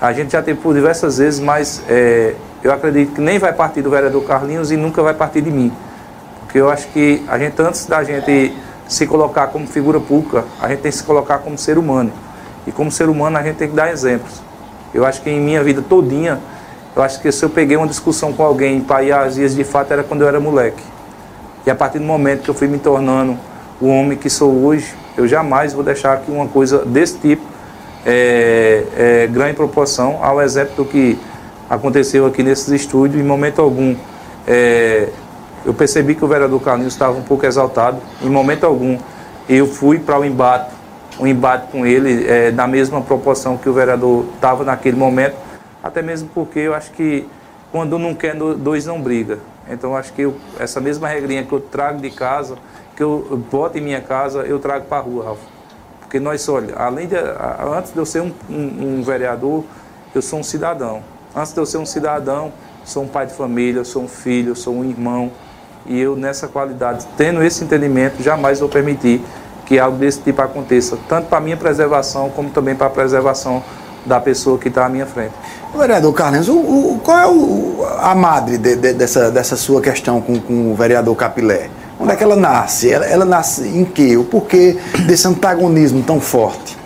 [SPEAKER 6] a gente já teve por diversas vezes, mas é, eu acredito que nem vai partir do vereador Carlinhos e nunca vai partir de mim. Porque eu acho que a gente, antes da gente se colocar como figura pública, a gente tem que se colocar como ser humano. E como ser humano a gente tem que dar exemplos. Eu acho que em minha vida todinha eu acho que se eu peguei uma discussão com alguém para ir às vias de fato era quando eu era moleque. E a partir do momento que eu fui me tornando o homem que sou hoje, eu jamais vou deixar que uma coisa desse tipo é, é, ganhe proporção ao exemplo do que aconteceu aqui nesses estúdios. Em momento algum, é, eu percebi que o vereador Carlinhos estava um pouco exaltado. Em momento algum, eu fui para o embate, um embate com ele, é, na mesma proporção que o vereador estava naquele momento até mesmo porque eu acho que quando não quer, dois não briga. Então eu acho que eu, essa mesma regrinha que eu trago de casa, que eu boto em minha casa, eu trago para a rua, Ralf. Porque nós, olha, além de, antes de eu ser um, um, um vereador, eu sou um cidadão. Antes de eu ser um cidadão, sou um pai de família, sou um filho, sou um irmão. E eu, nessa qualidade, tendo esse entendimento, jamais vou permitir que algo desse tipo aconteça, tanto para a minha preservação, como também para a preservação da pessoa que está à minha frente.
[SPEAKER 4] Vereador Carlinhos, o, o, qual é o, a madre de, de, dessa, dessa sua questão com, com o vereador Capilé? Onde é que ela nasce? Ela, ela nasce em quê? O porquê desse antagonismo tão forte?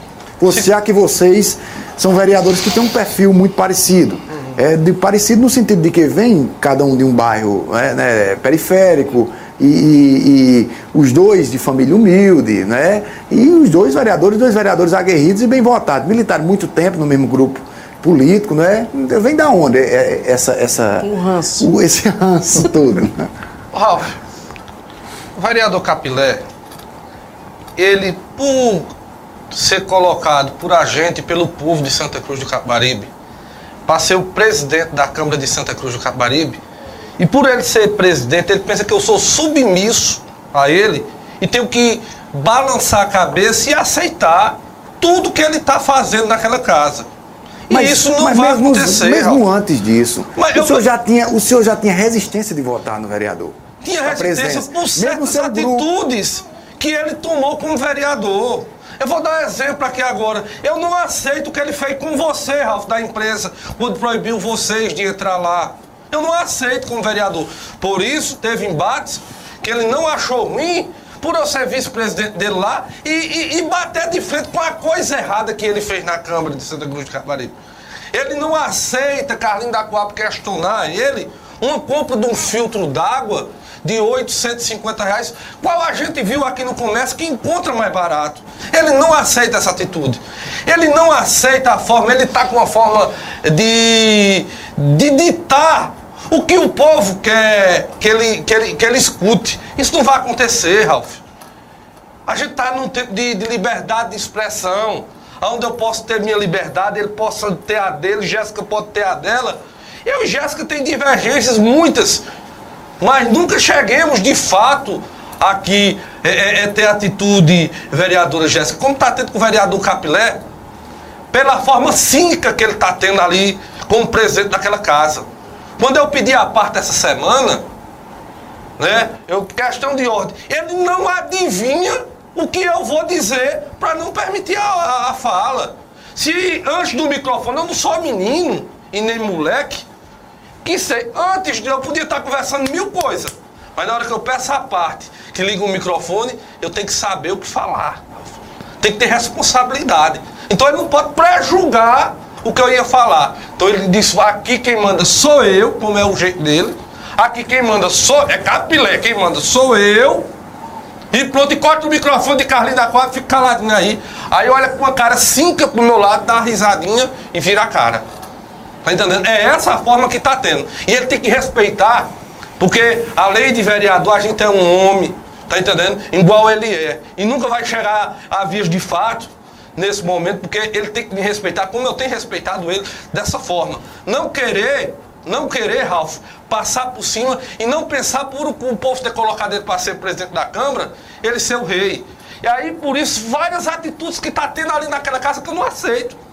[SPEAKER 4] Você, já que vocês são vereadores que têm um perfil muito parecido. É, de, parecido no sentido de que vem cada um de um bairro é, né, periférico, e, e, e, os dois de família humilde, né? E os dois vereadores, dois vereadores aguerridos e bem votados, militaram muito tempo no mesmo grupo político, né? Vem da onde é, é, essa essa
[SPEAKER 5] o ranço.
[SPEAKER 4] O, esse [laughs] ranço todo?
[SPEAKER 7] Ralf, o vereador Capilé, ele por ser colocado por a gente, pelo povo de Santa Cruz do Capibaribe, para ser o presidente da Câmara de Santa Cruz do Capibaribe, e por ele ser presidente, ele pensa que eu sou submisso a ele e tenho que balançar a cabeça e aceitar tudo que ele está fazendo naquela casa. Mas, e isso não vai
[SPEAKER 4] mesmo,
[SPEAKER 7] acontecer.
[SPEAKER 4] Mesmo antes disso, o, eu, senhor já tinha, o senhor já tinha resistência de votar no vereador.
[SPEAKER 7] Tinha resistência por certas atitudes grupo. que ele tomou como vereador. Eu vou dar um exemplo aqui agora. Eu não aceito o que ele fez com você, Ralf, da empresa, quando proibiu vocês de entrar lá. Eu não aceito como vereador. Por isso, teve embates que ele não achou ruim por eu ser vice-presidente dele lá e, e, e, bater de frente com a coisa errada que ele fez na Câmara de Santa Cruz de Caparibe. Ele não aceita Carlinhos da Coab questionar ele uma compra de um filtro d'água de 850 reais, qual a gente viu aqui no comércio que encontra mais barato. Ele não aceita essa atitude. Ele não aceita a forma, ele está com uma forma de, de ditar o que o povo quer que ele, que, ele, que ele escute. Isso não vai acontecer, Ralf. A gente está num tempo de, de liberdade de expressão, onde eu posso ter minha liberdade, ele possa ter a dele, Jéssica pode ter a dela. Eu e Jéssica tem divergências, muitas, mas nunca cheguemos de fato aqui é, é, é ter atitude, vereadora Jéssica, como está tendo com o vereador Capilé, pela forma cínica que ele está tendo ali como presidente daquela casa. Quando eu pedi a parte essa semana, né, eu, questão de ordem, ele não adivinha o que eu vou dizer para não permitir a, a, a fala. Se antes do microfone eu não sou menino e nem moleque, que sei, antes de eu podia estar conversando mil coisas. Mas na hora que eu peço a parte, que liga o microfone, eu tenho que saber o que falar. Tem que ter responsabilidade. Então ele não pode pré-julgar o que eu ia falar. Então ele disse: aqui quem manda sou eu, como é o jeito dele. Aqui quem manda sou. É Capilé, quem manda sou eu. E pronto, e corta o microfone de Carlinhos da Quadra, fica caladinho aí. Aí olha com uma cara cinca pro meu lado, dá uma risadinha e vira a cara. Tá entendendo? É essa a forma que tá tendo. E ele tem que respeitar, porque a lei de vereador, a gente é um homem, tá entendendo? Igual ele é. E nunca vai chegar a vias de fato nesse momento, porque ele tem que me respeitar como eu tenho respeitado ele dessa forma. Não querer, não querer, Ralph, passar por cima e não pensar por o povo ter colocado ele para ser presidente da Câmara, ele ser o rei. E aí, por isso, várias atitudes que está tendo ali naquela casa que eu não aceito.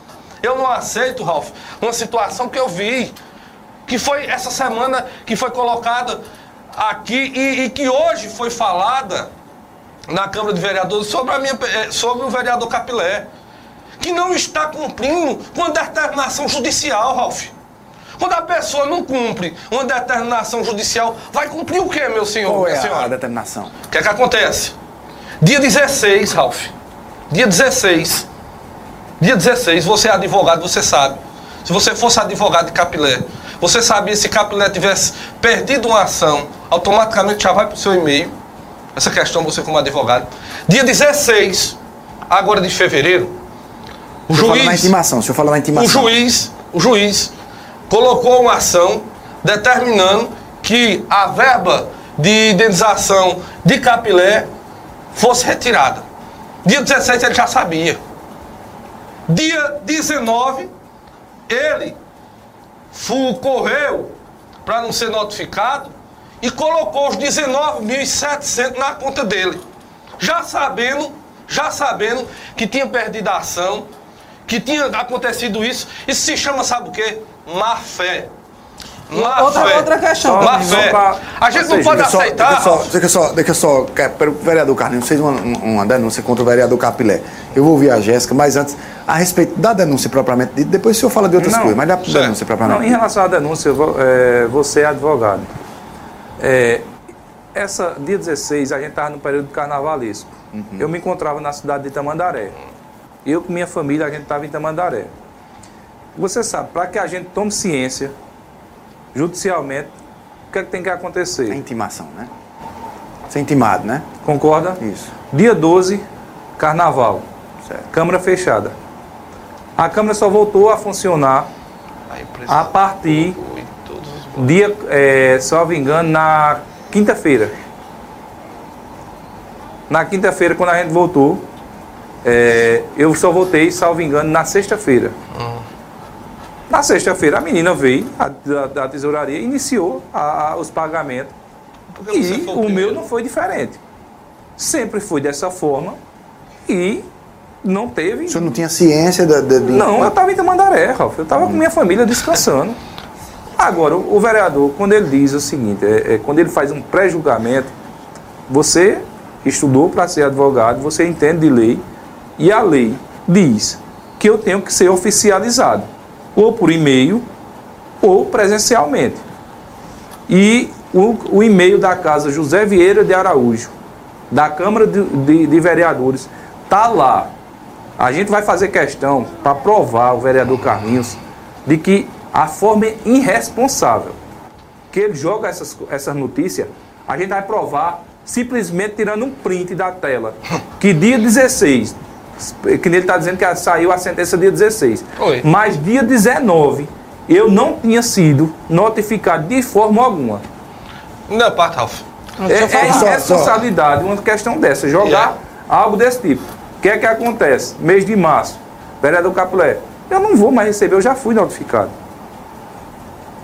[SPEAKER 7] Eu não aceito, Ralph, uma situação que eu vi, que foi essa semana que foi colocada aqui e, e que hoje foi falada na Câmara de Vereadores sobre, a minha, eh, sobre o vereador Capilé, que não está cumprindo com a determinação judicial, Ralph. Quando a pessoa não cumpre uma determinação judicial, vai cumprir o que, meu senhor?
[SPEAKER 4] Qual é
[SPEAKER 7] senhora?
[SPEAKER 4] a determinação?
[SPEAKER 7] O que é que acontece? Dia 16, Ralph. Dia 16. Dia 16, você é advogado, você sabe. Se você fosse advogado de Capilé, você sabia se Capilé tivesse perdido uma ação, automaticamente já vai para o seu e-mail. Essa questão você como advogado. Dia 16, agora de fevereiro, o,
[SPEAKER 4] O
[SPEAKER 7] juiz.
[SPEAKER 4] na intimação, o senhor fala na intimação.
[SPEAKER 7] O juiz, o juiz colocou uma ação determinando que a verba de indenização de Capilé fosse retirada. Dia 17 ele já sabia. Dia 19, ele correu para não ser notificado e colocou os 19.700 na conta dele. Já sabendo, já sabendo que tinha perdido a ação, que tinha acontecido isso. Isso se chama, sabe o quê? Má fé. Má
[SPEAKER 5] Outra-
[SPEAKER 7] fé.
[SPEAKER 5] outra questão
[SPEAKER 7] Má
[SPEAKER 5] também,
[SPEAKER 7] fé.
[SPEAKER 5] pra-
[SPEAKER 7] A gente não
[SPEAKER 4] seja,
[SPEAKER 7] pode
[SPEAKER 4] deixa só-
[SPEAKER 7] aceitar.
[SPEAKER 4] Deixa só, deixa só, deixa só, é vereador Carlinhos fez uma, uma denúncia contra o vereador Capilé. Eu vou ouvir a Jéssica, mas antes, a respeito da denúncia propriamente dita, depois o senhor fala de outras
[SPEAKER 6] Não,
[SPEAKER 4] coisas, mas da
[SPEAKER 6] certo.
[SPEAKER 4] denúncia propriamente
[SPEAKER 6] Não, em relação à denúncia, eu vou- é, você é advogado. É, essa, dia 16, a gente estava no período carnavalesco. Eu me encontrava na cidade de Itamandaré. Eu com minha família, a gente estava em Itamandaré. Você sabe, para que a gente tome ciência, judicialmente, o que, é que tem que acontecer?
[SPEAKER 4] A intimação, né? Ser intimado, né?
[SPEAKER 6] Concorda?
[SPEAKER 4] Isso.
[SPEAKER 6] Dia 12, carnaval.
[SPEAKER 4] Certo.
[SPEAKER 6] Câmara fechada. A Câmara só voltou a funcionar a partir dia, é, salvo engano, na quinta-feira. Na quinta-feira, quando a gente voltou, é, eu só voltei, salvo engano, na sexta-feira. Na sexta-feira, a menina veio a, da, da tesouraria e iniciou a- a- os pagamentos.
[SPEAKER 7] que você
[SPEAKER 6] E
[SPEAKER 7] o
[SPEAKER 6] o meu não foi diferente. Sempre foi dessa forma e não teve.
[SPEAKER 4] O senhor não tinha ciência da. da-
[SPEAKER 6] Não, eu estava em Tamandaré, Ralf. Eu estava com minha família descansando. Agora, o, o vereador, quando ele diz o seguinte, é, é, quando ele faz um pré-julgamento, você estudou para ser advogado, você entende de lei, e a lei diz que eu tenho que ser oficializado, ou por e-mail, ou presencialmente. E o, o e-mail da casa José Vieira de Araújo, da Câmara de, de- de Vereadores, está lá. A gente vai fazer questão para provar o vereador Carlinhos de que a forma é irresponsável que ele joga essas, essas notícias, a gente vai provar simplesmente tirando um print da tela. Que dia 16, que ele está dizendo que saiu a sentença dia 16.
[SPEAKER 7] Oi.
[SPEAKER 6] Mas dia 19, eu não tinha sido notificado de forma alguma.
[SPEAKER 7] Não, parte, Ralph.
[SPEAKER 6] É, é responsabilidade uma questão dessa, jogar
[SPEAKER 7] Yeah.
[SPEAKER 6] algo desse tipo. O que é que acontece? Mês de março, vereador Capulé, eu não vou mais receber, eu já fui notificado.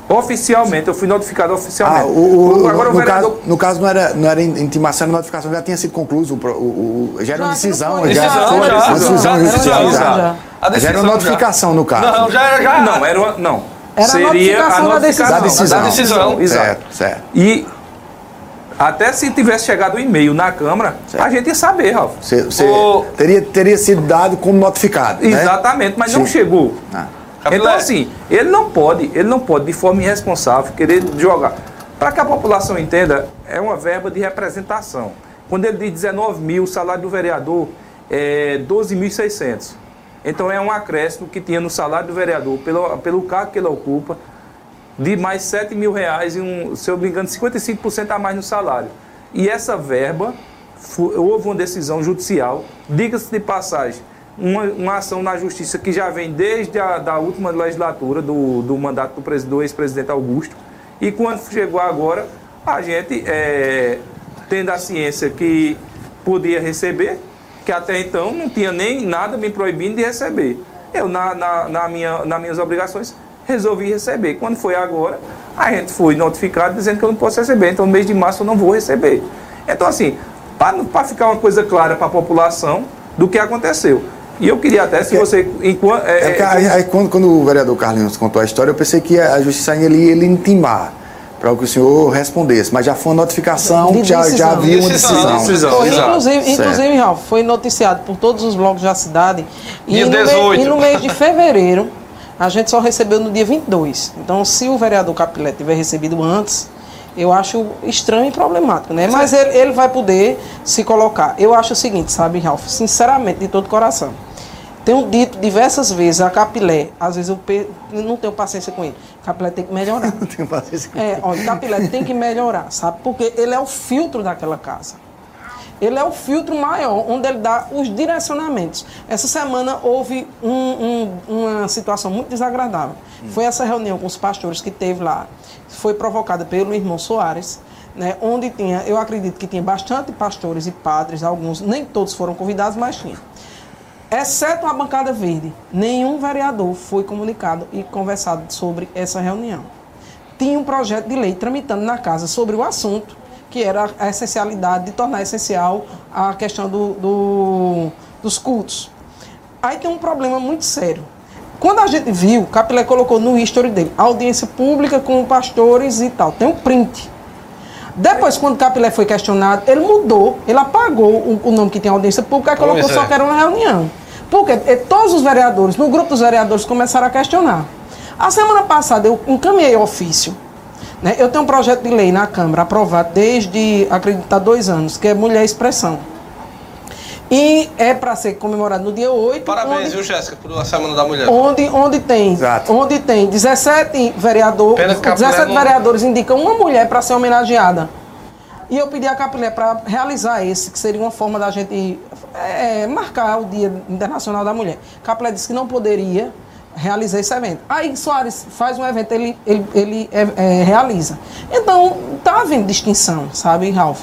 [SPEAKER 6] Oficialmente, eu fui notificado oficialmente.
[SPEAKER 4] Ah, o, o-
[SPEAKER 6] Agora o
[SPEAKER 4] no,
[SPEAKER 6] vereador.
[SPEAKER 4] caso, no caso não era, não era intimação, era notificação, já tinha sido concluído. O, pro- o, o- já era uma
[SPEAKER 5] Não, não
[SPEAKER 4] decisão. já,
[SPEAKER 7] já,
[SPEAKER 4] decisão,
[SPEAKER 7] já,
[SPEAKER 4] decisão
[SPEAKER 7] já. A
[SPEAKER 4] era notificação no caso.
[SPEAKER 7] Não, já era. Já,
[SPEAKER 6] Não, era uma, não.
[SPEAKER 5] Era a
[SPEAKER 6] Seria
[SPEAKER 5] notificação da decisão.
[SPEAKER 4] Da decisão.
[SPEAKER 7] Da decisão.
[SPEAKER 6] Exato.
[SPEAKER 4] Certo, certo.
[SPEAKER 6] E até se tivesse chegado o e-mail na Câmara, a gente ia saber, Ralf.
[SPEAKER 4] Você, você
[SPEAKER 7] O-
[SPEAKER 4] teria, teria sido dado como notificado. né?
[SPEAKER 6] Exatamente, mas não
[SPEAKER 4] Sim.
[SPEAKER 6] chegou.
[SPEAKER 4] Ah.
[SPEAKER 6] Então,
[SPEAKER 7] Capilé.
[SPEAKER 6] assim, ele não pode, ele não pode, de forma irresponsável, querer jogar. Para que a população entenda, é uma verba de representação. Quando ele diz 19 mil, o salário do vereador é 12.600. Então é um acréscimo que tinha no salário do vereador, pelo, pelo cargo que ele ocupa, de mais 7 mil reais e, um, se eu não me engano, 55% a mais no salário. E essa verba houve uma decisão judicial, diga-se de passagem, uma, uma, ação na justiça que já vem desde a da última legislatura do, do mandato do, do ex-presidente Augusto. E quando chegou agora, a gente, é, tendo a ciência que podia receber, que até então não tinha nem nada me proibindo de receber. Eu, na, na, na minha, nas minhas obrigações, resolvi receber. Quando foi agora, a gente foi notificado dizendo que eu não posso receber. Então, no mês de março, eu não vou receber. Então, assim, para ficar uma coisa clara para a população do que aconteceu. E eu queria até, se você. Enquanto,
[SPEAKER 4] é, é, aí, aí, quando, quando o vereador Carlinhos contou a história, eu pensei que a justiça ia ele, ele intimar para que o senhor respondesse, mas já foi uma notificação, de já, já havia uma decisão. decisão.
[SPEAKER 5] Foi, inclusive, inclusive Ralf, foi noticiado por todos os blocos da cidade. E, no, mês, e no mês de fevereiro, a gente só recebeu no dia 22. Então, se o vereador Capilé tiver recebido antes, eu acho estranho e problemático, né? Mas ele, ele vai poder se colocar. Eu acho o seguinte, sabe, Ralf, sinceramente, de todo coração. Tenho dito diversas vezes a Capilé, às vezes eu não tenho paciência com ele. Capilé tem que melhorar. [laughs] não tenho paciência com é, ele. Olha, Capilé tem que melhorar, sabe? Porque ele é o filtro daquela casa. Ele é o filtro maior, onde ele dá os direcionamentos. Essa semana houve um, um, uma situação muito desagradável. Hum. Foi essa reunião com os pastores que teve lá. Foi provocada pelo irmão Soares. Né, onde tinha, eu acredito que tinha bastante pastores e padres, alguns, nem todos foram convidados, mas tinha exceto a bancada verde, nenhum vereador foi comunicado e conversado sobre essa reunião. Tinha um projeto de lei tramitando na casa sobre o assunto, que era a essencialidade de tornar essencial a questão do, do, dos cultos. Aí tem um problema muito sério. Quando a gente viu, Capilé colocou no history dele, audiência pública com pastores e tal. Tem um print. Depois, quando Capilé foi questionado, ele mudou, ele apagou o, o nome que tem audiência pública e colocou só que era uma reunião. Porque todos os vereadores, no grupo dos vereadores, começaram a questionar. A semana passada eu encaminhei ofício. Né? Eu tenho um projeto de lei na Câmara aprovado desde, acredito, há dois anos, que é Mulher Expressão. E é para ser comemorado no dia 8.
[SPEAKER 7] Parabéns, onde, viu, Jéssica, por Semana da Mulher.
[SPEAKER 5] Onde, onde, tem, onde tem 17 vereadores, 17 vereadores indicam uma mulher para ser homenageada. E eu pedi a Capilé para realizar esse, que seria uma forma da gente é, marcar o Dia Internacional da Mulher. Capilé disse que não poderia realizar esse evento. Aí Soares faz um evento, ele, ele, ele é, é, realiza. Então, tá havendo distinção, sabe, Ralph?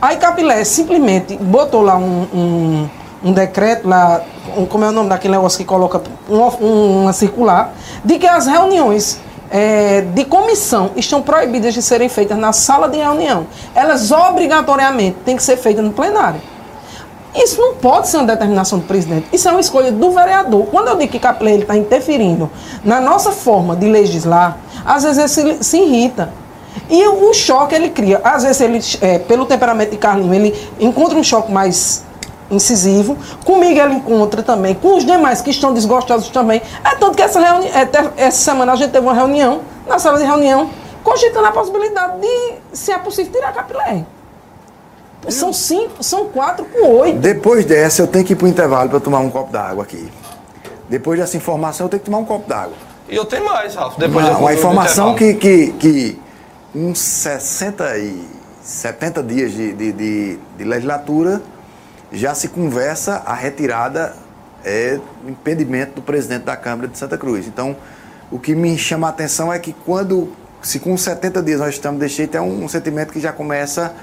[SPEAKER 5] Aí Capilé simplesmente botou lá um, um, um decreto, lá, um, como é o nome daquele negócio que coloca uma, uma circular, de que as reuniões é, de comissão estão proibidas de serem feitas na sala de reunião. Elas obrigatoriamente têm que ser feitas no plenário. Isso não pode ser uma determinação do presidente. Isso é uma escolha do vereador. Quando eu digo que Capelé está interferindo na nossa forma de legislar, às vezes ele se, se irrita. E o, choque ele cria. Às vezes ele, é, pelo temperamento de Carlinhos, ele encontra um choque mais incisivo. Comigo ele encontra também, com os demais que estão desgostosos também. É tanto que essa, reuni é, essa semana a gente teve uma reunião, na sala de reunião, cogitando a possibilidade de, se é possível, tirar a capilé. São cinco, são quatro com oito.
[SPEAKER 4] Depois dessa, eu tenho que ir para o intervalo para tomar um copo d'água aqui. Depois dessa informação, eu tenho que tomar um copo d'água.
[SPEAKER 7] E eu tenho mais, Ralf. Depois
[SPEAKER 4] uma, uma informação que, que, que uns 60 e 70 dias de, de, de, de legislatura já se conversa a retirada, é, impedimento do presidente da Câmara de Santa Cruz. Então, o que me chama a atenção é que quando, se com 70 dias nós estamos desse jeito, é um, sentimento que já começa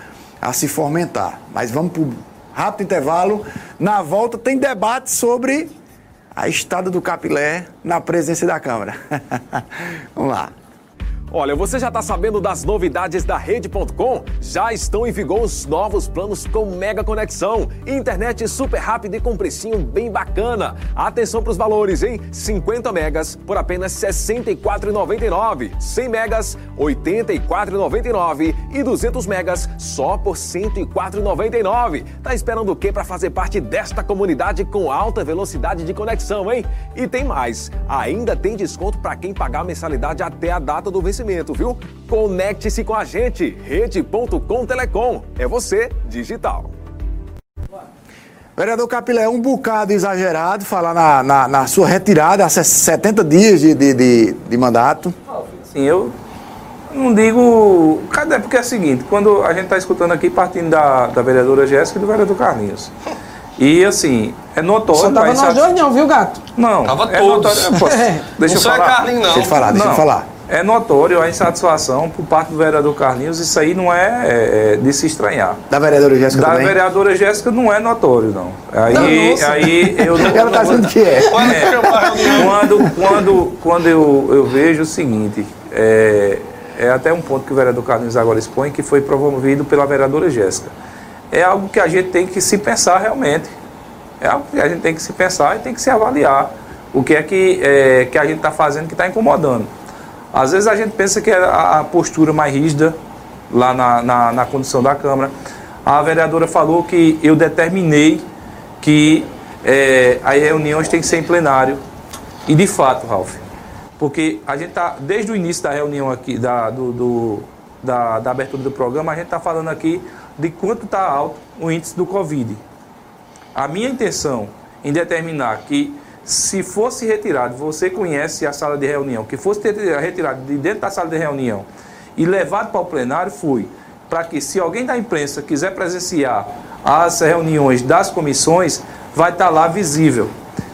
[SPEAKER 4] a se fomentar. Mas vamos para o rápido intervalo. Na volta tem debate sobre a estada do Capilé na presidência da Câmara. [laughs] vamos lá.
[SPEAKER 2] Olha, você já está sabendo das novidades da Rede.com? Já estão em vigor os novos planos com mega conexão, internet super rápida e com precinho bem bacana. Atenção para os valores, hein? 50 megas por apenas R$ 64,99, 100 megas R$ 84,99 e 200 megas só por R$ 104,99. Tá esperando o quê para fazer parte desta comunidade com alta velocidade de conexão, hein? E tem mais, ainda tem desconto para quem pagar a mensalidade até a data do vencimento viu? Conecte-se com a gente, rede.com Telecom. É você, digital.
[SPEAKER 4] Vereador Capilé, é um bocado exagerado falar na, na, na sua retirada há 70 dias de, de, de, de mandato.
[SPEAKER 6] Sim, eu não digo. Cadê? Porque é o seguinte, quando a gente está escutando aqui, partindo da, da vereadora Jéssica e do vereador Carlinhos. E assim, é notório.
[SPEAKER 5] Só tava nós dois não, viu, gato?
[SPEAKER 6] Não.
[SPEAKER 7] Tava
[SPEAKER 6] é
[SPEAKER 7] todos.
[SPEAKER 6] notório- [laughs]
[SPEAKER 5] É.
[SPEAKER 6] deixa
[SPEAKER 7] não
[SPEAKER 6] eu
[SPEAKER 7] só é
[SPEAKER 6] falar.
[SPEAKER 7] Carlinhos, não.
[SPEAKER 4] Deixa ele falar, deixa ele falar.
[SPEAKER 6] É notório a insatisfação por parte do vereador Carlinhos, isso aí não é, é, é de se estranhar.
[SPEAKER 4] Da vereadora Jéssica
[SPEAKER 6] Da
[SPEAKER 4] também?
[SPEAKER 6] vereadora Jéssica não é notório, não. Aí,
[SPEAKER 5] Danou-se.
[SPEAKER 6] aí eu não. [laughs]
[SPEAKER 4] Ela tá
[SPEAKER 6] não vou-
[SPEAKER 4] dizendo que é.
[SPEAKER 7] Quando
[SPEAKER 6] É. Quando, quando, quando eu, eu vejo o seguinte, é, é até um ponto que o vereador Carlinhos agora expõe, que foi promovido pela vereadora Jéssica. É algo que a gente tem que se pensar realmente. É algo que a gente tem que se pensar e tem que se avaliar o que é que, é, que a gente está fazendo que está incomodando. Às vezes a gente pensa que é a, postura mais rígida lá na, na, na condução da Câmara. A vereadora falou que eu determinei que é, as reuniões têm que ser em plenário. E de fato, Ralf, porque a gente está, desde o início da reunião aqui, da, do, do- da, da abertura do programa, a gente está falando aqui de quanto está alto o índice do Covid. A minha intenção em determinar que se fosse retirado, você conhece a sala de reunião, que fosse ter- retirado de dentro da sala de reunião e levado para o plenário, foi para que se alguém da imprensa quiser presenciar as reuniões das comissões, vai estar lá visível.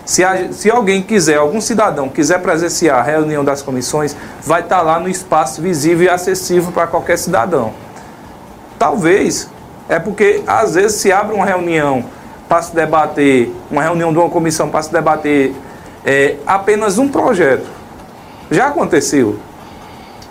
[SPEAKER 6] Se, a- se alguém quiser, algum cidadão quiser presenciar a reunião das comissões, vai estar lá no espaço visível e acessível para qualquer cidadão. Talvez é porque às vezes se abre uma reunião para se debater, uma reunião de uma comissão para se debater é, apenas um projeto. Já aconteceu.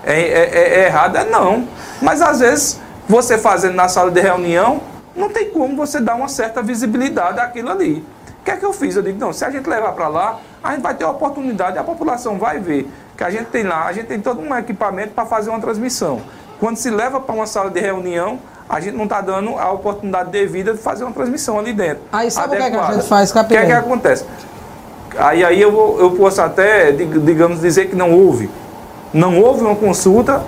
[SPEAKER 6] É, é- é- é errado? É não. Mas às vezes você fazendo na sala de reunião, não tem como você dar uma certa visibilidade àquilo ali. O que é que eu fiz? Eu digo, não, se a gente levar para lá, a gente vai ter a oportunidade, a população vai ver que a gente tem lá, a gente tem todo um equipamento para fazer uma transmissão. Quando se leva para uma sala de reunião, a gente não está dando a oportunidade devida de fazer uma transmissão ali dentro.
[SPEAKER 5] Aí sabe o que é que a
[SPEAKER 6] adequada.
[SPEAKER 5] gente faz,
[SPEAKER 6] O que é que acontece? Aí, aí eu, vou- eu posso até, dig- digamos, dizer que não houve. Não houve uma consulta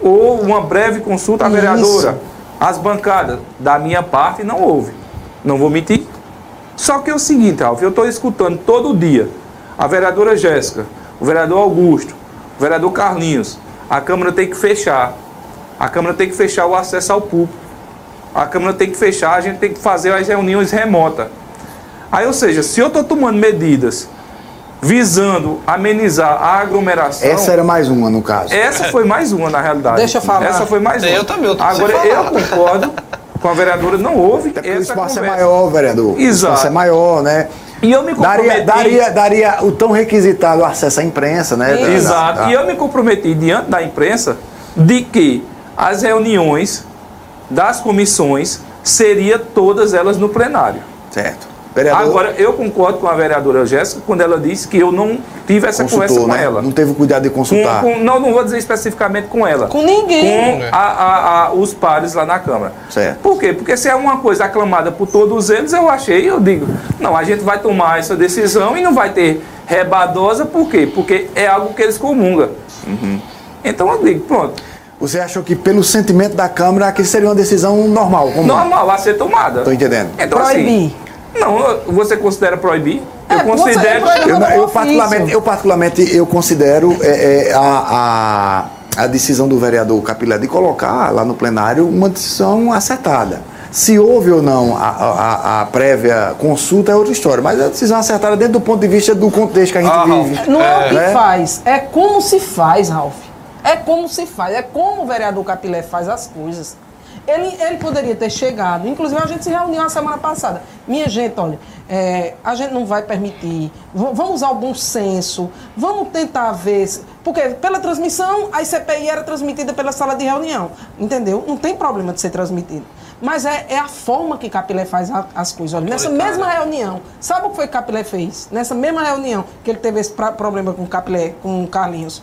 [SPEAKER 6] ou uma breve consulta à
[SPEAKER 5] Isso.
[SPEAKER 6] vereadora. As bancadas, da minha parte, não houve. Não vou mentir. Só que é o seguinte, Ralf, eu estou escutando todo dia a vereadora Jéssica, o vereador Augusto, o vereador Carlinhos. A Câmara tem que fechar. A Câmara tem que fechar o acesso ao público. A Câmara tem que fechar, a gente tem que fazer as reuniões remotas. Aí, ou seja, se eu estou tomando medidas visando amenizar a aglomeração.
[SPEAKER 4] Essa era mais uma, no caso.
[SPEAKER 6] Essa foi mais uma, na realidade.
[SPEAKER 5] Deixa eu falar.
[SPEAKER 6] Essa foi mais uma.
[SPEAKER 7] Eu também, eu tô
[SPEAKER 6] Agora, eu concordo com a vereadora, não houve
[SPEAKER 4] Até porque o
[SPEAKER 6] essa
[SPEAKER 4] espaço é
[SPEAKER 6] conversa.
[SPEAKER 4] maior, vereador. O
[SPEAKER 6] Exato.
[SPEAKER 4] espaço é maior, né?
[SPEAKER 6] E eu me comprometi...
[SPEAKER 4] Daria, daria, daria o tão requisitado acesso à imprensa, né? Da-
[SPEAKER 6] Exato.
[SPEAKER 4] da-
[SPEAKER 6] E eu me comprometi diante da imprensa de que as reuniões das comissões seria todas elas no plenário.
[SPEAKER 4] Certo. Vereador,
[SPEAKER 6] Agora, eu concordo com a vereadora Jéssica quando ela disse que eu não tive essa
[SPEAKER 4] consultou,
[SPEAKER 6] conversa com
[SPEAKER 4] né?
[SPEAKER 6] ela.
[SPEAKER 4] Não teve o cuidado de
[SPEAKER 6] Com-
[SPEAKER 4] consultar.
[SPEAKER 6] com- não, não vou dizer especificamente com ela.
[SPEAKER 5] Com ninguém.
[SPEAKER 6] Com a- a- a- os pares lá na Câmara.
[SPEAKER 4] Certo.
[SPEAKER 6] Por quê? Porque se é uma coisa aclamada por todos eles, eu achei, eu digo, não, a gente vai tomar essa decisão e não vai ter rebadosa, por quê? Porque é algo que eles comungam.
[SPEAKER 4] Uhum.
[SPEAKER 6] Então eu digo, pronto,
[SPEAKER 4] Você achou que pelo sentimento da Câmara aquilo seria uma decisão normal? Comum?
[SPEAKER 6] normal a ser tomada.
[SPEAKER 4] Tô entendendo.
[SPEAKER 6] Então,
[SPEAKER 5] Proibir.
[SPEAKER 6] assim, não, você considera proibir?
[SPEAKER 5] É,
[SPEAKER 6] eu considero.
[SPEAKER 4] Eu, eu, particularmente, eu particularmente eu considero é, é, a, a, a decisão do vereador Capilé de colocar lá no plenário uma decisão acertada. Se houve ou não a, a- a prévia consulta é outra história, mas a decisão acertada dentro do ponto de vista do contexto que a gente
[SPEAKER 7] Ah,
[SPEAKER 4] vive.
[SPEAKER 5] Não é, o que
[SPEAKER 4] né?
[SPEAKER 5] faz, é como se faz, Ralf. É como se faz, é como o vereador Capilé faz as coisas. Ele, ele poderia ter chegado, inclusive a gente se reuniu na semana passada. Minha gente, olha, é, a gente não vai permitir, vamos usar o bom senso, vamos tentar ver. se- Porque pela transmissão, a CPI era transmitida pela sala de reunião, entendeu? Não tem problema de ser transmitido. Mas é, é a forma que Capilé faz a- as coisas. Olha, nessa mesma reunião, sabe o que foi que Capilé fez? Nessa mesma reunião que ele teve esse pra- problema com Capilé, com o Carlinhos.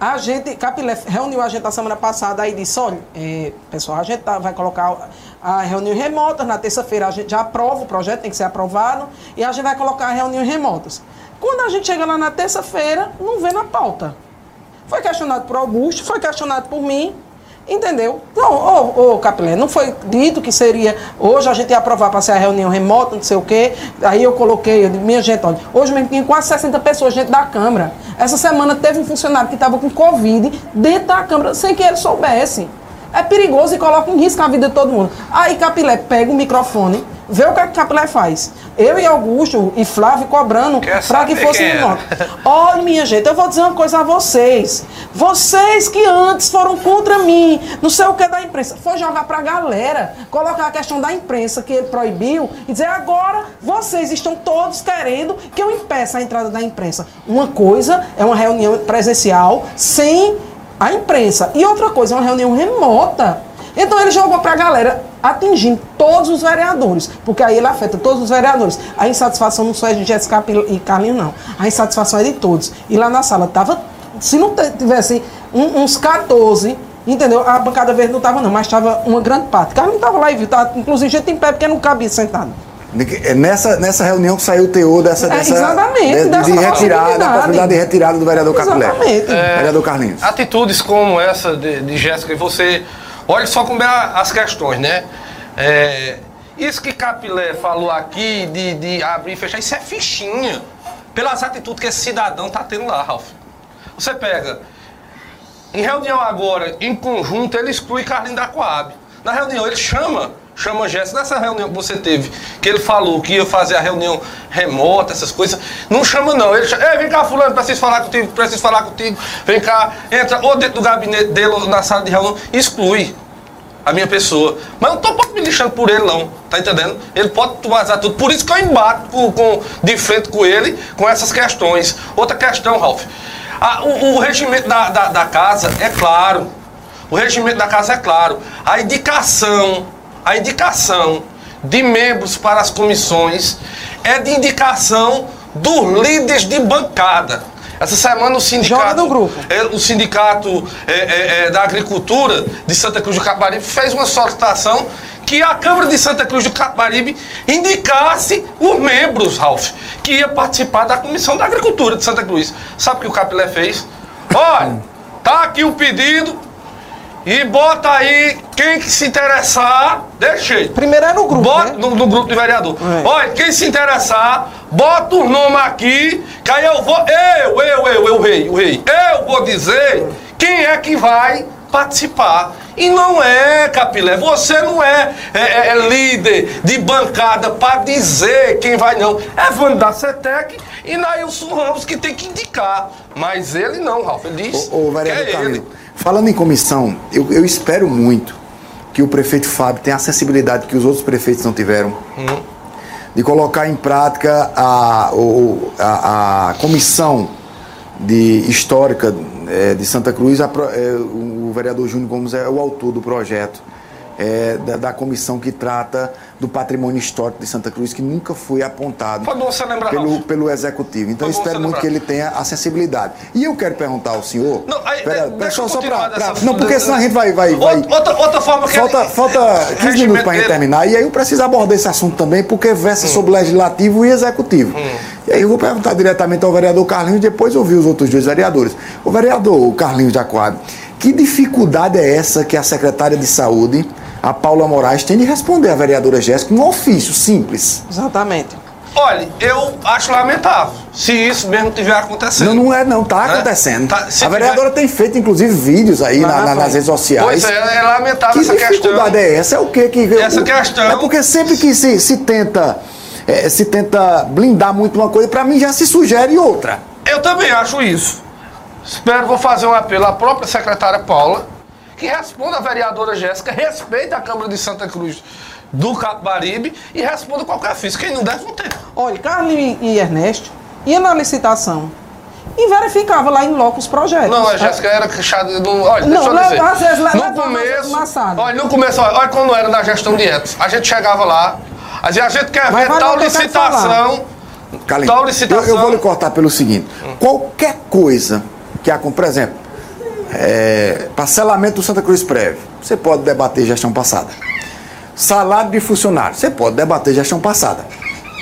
[SPEAKER 5] A gente, Capilé reuniu a gente a semana passada aí disse, olha, é, pessoal, a gente tá- vai colocar a reunião remota, na terça-feira a gente já aprova, o projeto tem que ser aprovado, e a gente vai colocar reuniões remotas. Quando a gente chega lá na terça-feira, não vê na pauta. Foi questionado por Augusto, foi questionado por mim, Entendeu? Então, ô, Capilé, não foi dito que seria. Hoje a gente ia aprovar para ser a reunião remota, não sei o quê. Aí eu coloquei, eu minha gente, olha, hoje mesmo tinha quase 60 pessoas dentro da Câmara. Essa semana teve um funcionário que estava com Covid dentro da Câmara, sem que ele soubesse. É perigoso e coloca em risco a vida de todo mundo. Aí Capilé pega o microfone Vê o que a Capilé faz. Eu e Augusto e Flávio cobrando para que fosse
[SPEAKER 7] é?
[SPEAKER 5] nota. Olha, minha gente, eu vou dizer uma coisa a vocês. Vocês que antes foram contra mim, não sei o que da imprensa, foi jogar para a galera, colocar a questão da imprensa que ele proibiu e dizer agora vocês estão todos querendo que eu impeça a entrada da imprensa. Uma coisa é uma reunião presencial sem a imprensa e outra coisa é uma reunião remota. Então ele jogou para a galera atingindo todos os vereadores, porque aí ele afeta todos os vereadores. A insatisfação não só é de Jéssica e Carlinho, não. A insatisfação é de todos. E lá na sala tava, se não tivesse um, uns 14, entendeu? A bancada verde não tava não, mas estava uma grande parte. Carlinho estava lá e viu, tava, inclusive gente em pé, porque não cabia sentado.
[SPEAKER 4] É nessa, nessa reunião que saiu o teor dessa,
[SPEAKER 5] É,
[SPEAKER 4] dessa
[SPEAKER 5] exatamente,
[SPEAKER 4] de,
[SPEAKER 5] dessa
[SPEAKER 4] de retirada, a
[SPEAKER 5] possibilidade
[SPEAKER 4] de retirada do vereador Capilé.
[SPEAKER 5] Exatamente.
[SPEAKER 7] É,
[SPEAKER 4] Vereador Carlinhos.
[SPEAKER 7] Atitudes como essa de, de Jéssica, e você. Olha só como é as questões, né? É, isso que Capilé falou aqui de, de abrir e fechar, isso é fichinha. Pelas atitudes que esse cidadão tá tendo lá, Ralf. Você pega. Em reunião agora, em conjunto, ele exclui Carlinhos da Coab. Na reunião, ele chama, chama Jéssica. Nessa reunião que você teve, que ele falou que ia fazer a reunião remota, essas coisas, não chama não. Ele chama, vem cá, fulano, preciso falar contigo, preciso falar contigo. Vem cá, entra ou dentro do gabinete dele ou na sala de reunião, exclui a minha pessoa. Mas eu não tô me lixando por ele, não. Tá entendendo? Ele pode vazar tudo. Por isso que eu embato com, com- de frente com ele com essas questões. Outra questão, Ralf. Ah, o, o regimento da, da, da casa é claro. O regimento da casa é claro. A indicação, a indicação de membros para as comissões é de indicação dos líderes de bancada. Essa semana o sindicato, é, o sindicato é, é, é, da agricultura de Santa Cruz do Capibaribe fez uma solicitação que a Câmara de Santa Cruz do Capibaribe indicasse os membros, Ralf, que ia participar da Comissão da Agricultura de Santa Cruz. Sabe o que o Capilé fez? Olha, tá aqui o pedido e bota aí quem que se interessar, deixa aí.
[SPEAKER 5] Primeiro é no grupo,
[SPEAKER 7] Bota
[SPEAKER 5] né?
[SPEAKER 7] no, no grupo de vereador.
[SPEAKER 5] É.
[SPEAKER 7] Olha, quem se interessar, bota o nome aqui, que aí eu vou. Eu, eu, eu, eu, rei, o rei. Eu vou dizer quem é que vai participar. E não é, Capilé, você não é, é- é- é líder de bancada para dizer quem vai, não. É Vando da CETEC e Nailson Ramos que tem que indicar. Mas ele não, Ralf. Ele diz
[SPEAKER 4] Ô, vereador
[SPEAKER 7] é ele.
[SPEAKER 4] Falando em comissão, eu, eu espero muito que o prefeito Fábio tenha a sensibilidade que os outros prefeitos não tiveram. De colocar em prática a, a, a comissão de histórica eh, de Santa Cruz, a eh, o vereador Júnior Gomes é o autor do projeto eh, da, da comissão que trata do patrimônio histórico de Santa Cruz, que nunca foi apontado
[SPEAKER 7] lembrar,
[SPEAKER 4] pelo, pelo executivo. Então espero muito
[SPEAKER 7] lembrar.
[SPEAKER 4] que ele tenha a sensibilidade. E eu quero perguntar ao senhor.
[SPEAKER 7] Não, aí,
[SPEAKER 4] Pera-
[SPEAKER 7] de- deixa
[SPEAKER 4] só, só pra, pra- Não, porque senão a gente vai. vai, vai
[SPEAKER 7] Outra, outra, forma que
[SPEAKER 4] falta
[SPEAKER 7] ele-
[SPEAKER 4] falta 15 [laughs]
[SPEAKER 7] regimento
[SPEAKER 4] minutos para a gente terminar. E aí eu preciso abordar esse assunto também, porque versa
[SPEAKER 7] Hum.
[SPEAKER 4] sobre legislativo e executivo. E aí eu vou perguntar diretamente ao vereador Carlinhos e depois ouvir os outros dois vereadores. O vereador Carlinhos de Aquário, que dificuldade é essa que a secretária de saúde, a Paula Moraes, tem de responder à vereadora Jéssica um ofício simples?
[SPEAKER 5] Exatamente.
[SPEAKER 7] Olha, eu acho lamentável se isso mesmo estiver acontecendo.
[SPEAKER 4] Não, não é, não, tá
[SPEAKER 7] Né?
[SPEAKER 4] acontecendo.
[SPEAKER 7] Tá,
[SPEAKER 4] a vereadora tem feito, inclusive, vídeos aí na-
[SPEAKER 5] na
[SPEAKER 4] na- nas redes sociais.
[SPEAKER 7] Pois é, é lamentável
[SPEAKER 4] Que
[SPEAKER 7] essa questão.
[SPEAKER 4] dificuldade é essa? É o que que
[SPEAKER 7] Essa
[SPEAKER 4] o-
[SPEAKER 7] questão-
[SPEAKER 4] É porque sempre que se, se tenta eh, se tenta blindar muito uma coisa, para mim já se sugere outra.
[SPEAKER 7] Eu também acho isso. Espero, vou fazer um apelo à própria secretária Paula, que responda à vereadora Jéssica, respeite a Câmara de Santa Cruz do Capibaribe e responda qualquer ofício. Quem não deve, não tem.
[SPEAKER 5] Olha, Carlinhos e Ernesto ia na licitação e verificava lá em loco os projetos.
[SPEAKER 7] Não, a Jéssica era queixada. Não, olha,
[SPEAKER 5] Não,
[SPEAKER 7] deixa eu dizer.
[SPEAKER 5] às vezes
[SPEAKER 7] no começo. Olha, no começo, olha, olha quando era na gestão de etos. A gente chegava lá, a gente, a gente quer
[SPEAKER 5] Mas
[SPEAKER 7] ver tal
[SPEAKER 5] que eu
[SPEAKER 7] licitação.
[SPEAKER 4] Carlinhos,
[SPEAKER 7] Tal
[SPEAKER 4] eu,
[SPEAKER 7] licitação.
[SPEAKER 4] eu vou lhe cortar pelo seguinte: qualquer coisa que a por exemplo, é, parcelamento do Santa Cruz Prévio, você pode debater gestão passada. Salário de funcionário, você pode debater gestão passada.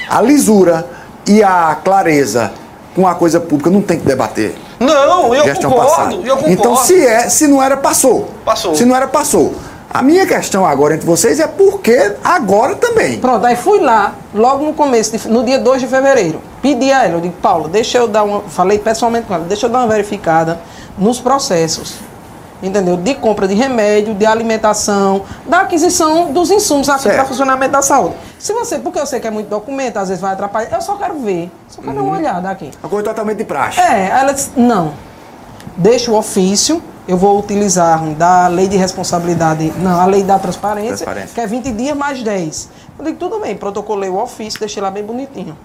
[SPEAKER 4] A lisura e a clareza com a coisa pública não tem que debater.
[SPEAKER 7] Não, eu
[SPEAKER 4] gestão
[SPEAKER 7] concordo,
[SPEAKER 4] passada.
[SPEAKER 7] eu concordo.
[SPEAKER 4] Então, se, é, se não era, passou.
[SPEAKER 7] Passou.
[SPEAKER 4] Se não era, passou. A minha questão agora entre vocês é por que agora também?
[SPEAKER 5] Pronto, aí fui lá, logo no começo, de- no dia 2 de fevereiro, pedi a ela, eu digo, Paulo, deixa eu dar uma. Falei pessoalmente com ela, deixa eu dar uma verificada nos processos. Entendeu? De compra de remédio, de alimentação, da aquisição dos insumos aqui para funcionamento da saúde. Se você, porque eu sei que é muito documento, às vezes vai atrapalhar, eu só quero ver, só quero dar uma olhada aqui.
[SPEAKER 4] Uma coisa totalmente de praxe.
[SPEAKER 5] É, ela disse, não, deixa o ofício, eu vou utilizar da lei de responsabilidade, não, a lei da transparência,
[SPEAKER 4] Transparência.
[SPEAKER 5] que é 20 dias mais 10. Eu digo, tudo bem, protocolei o ofício, deixei lá bem bonitinho.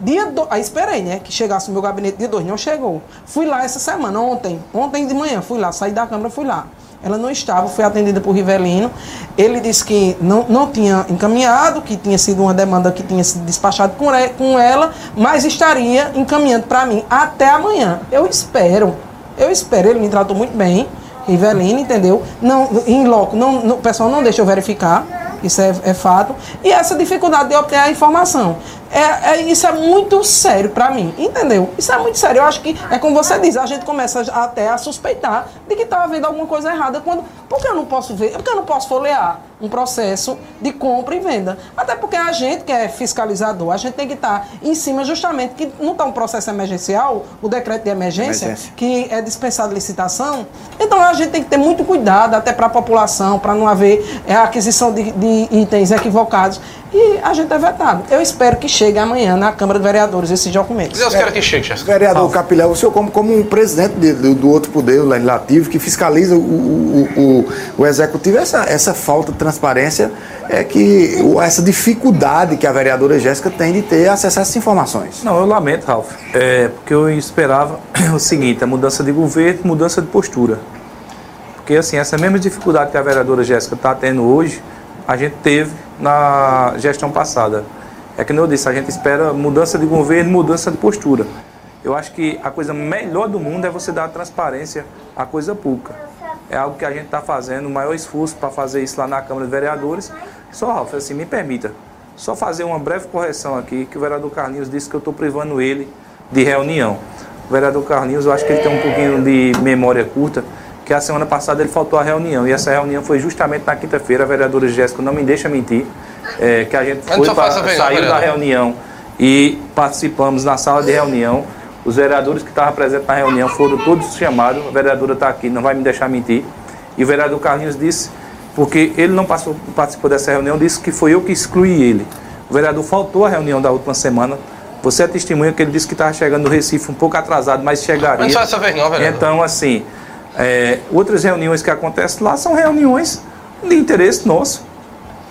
[SPEAKER 5] Dia do... Aí esperei, né, que chegasse o meu gabinete dia 2, não chegou. Fui lá essa semana, ontem, ontem de manhã, fui lá, saí da Câmara, fui lá. Ela não estava, foi atendida por Rivelino. Ele disse que não, não tinha encaminhado, que tinha sido uma demanda que tinha sido despachada com, com ela, mas estaria encaminhando para mim até amanhã. Eu espero, eu espero. Ele me tratou muito bem, Rivelino, entendeu? Não, em loco, não, não- o pessoal não deixa eu verificar, isso é, é fato. E essa dificuldade de obter a informação. É, é- isso é muito sério para mim, entendeu? Isso é muito sério. Eu acho que é como você diz, a gente começa até a suspeitar de que está havendo alguma coisa errada. Quando, por que eu não posso ver? Por que eu não posso folhear um processo de compra e venda? Até porque a gente que é fiscalizador, a gente tem que estar em cima justamente que não está um processo emergencial, o decreto de emergência,
[SPEAKER 4] Emergência.
[SPEAKER 5] que é dispensado licitação. Então a gente tem que ter muito cuidado até para a população, para não haver é, aquisição de, de itens equivocados. E a gente é vetado. Eu espero que chegue amanhã na Câmara de Vereadores esses documentos.
[SPEAKER 7] Deus queira que chegue, Jéssica.
[SPEAKER 4] Vereador Capilé, o senhor como, como um presidente de- do, do outro poder, legislativo, que fiscaliza o, o, o, o executivo, essa, essa falta de transparência é que essa dificuldade que a vereadora Jéssica tem de ter acesso a essas informações.
[SPEAKER 6] Não, eu lamento, Ralf. É, porque eu esperava [clears throat] o seguinte, a mudança de governo, mudança de postura. Porque assim, essa mesma dificuldade que a vereadora Jéssica está tendo hoje, a gente teve na gestão passada. É que nem eu disse, a gente espera mudança de governo, mudança de postura. Eu acho que a coisa melhor do mundo é você dar transparência à coisa pública. É algo que a gente está fazendo, o maior esforço para fazer isso lá na Câmara de Vereadores. Só, Ralf, assim, me permita, só fazer uma breve correção aqui, que o vereador Carlinhos disse que eu estou privando ele de reunião. O vereador Carlinhos, eu acho que ele tem um pouquinho de memória curta, que a semana passada ele faltou à reunião, e essa reunião foi justamente na quinta-feira, a vereadora Jéssica não me deixa mentir, é, que a gente foi pra,
[SPEAKER 7] não,
[SPEAKER 6] saiu da reunião e participamos na sala de reunião. Os vereadores que estavam presentes na reunião foram todos chamados. A vereadora está aqui, não vai me deixar mentir. E o vereador Carlinhos disse, porque ele não passou, participou dessa reunião, disse que foi eu que excluí ele. O vereador faltou à reunião da última semana. Você é testemunha que ele disse que estava chegando no Recife um pouco atrasado, mas chegaria.
[SPEAKER 7] Mas só essa vez não, vereador.
[SPEAKER 6] Então, assim, é, outras reuniões que acontecem lá são reuniões de interesse nosso.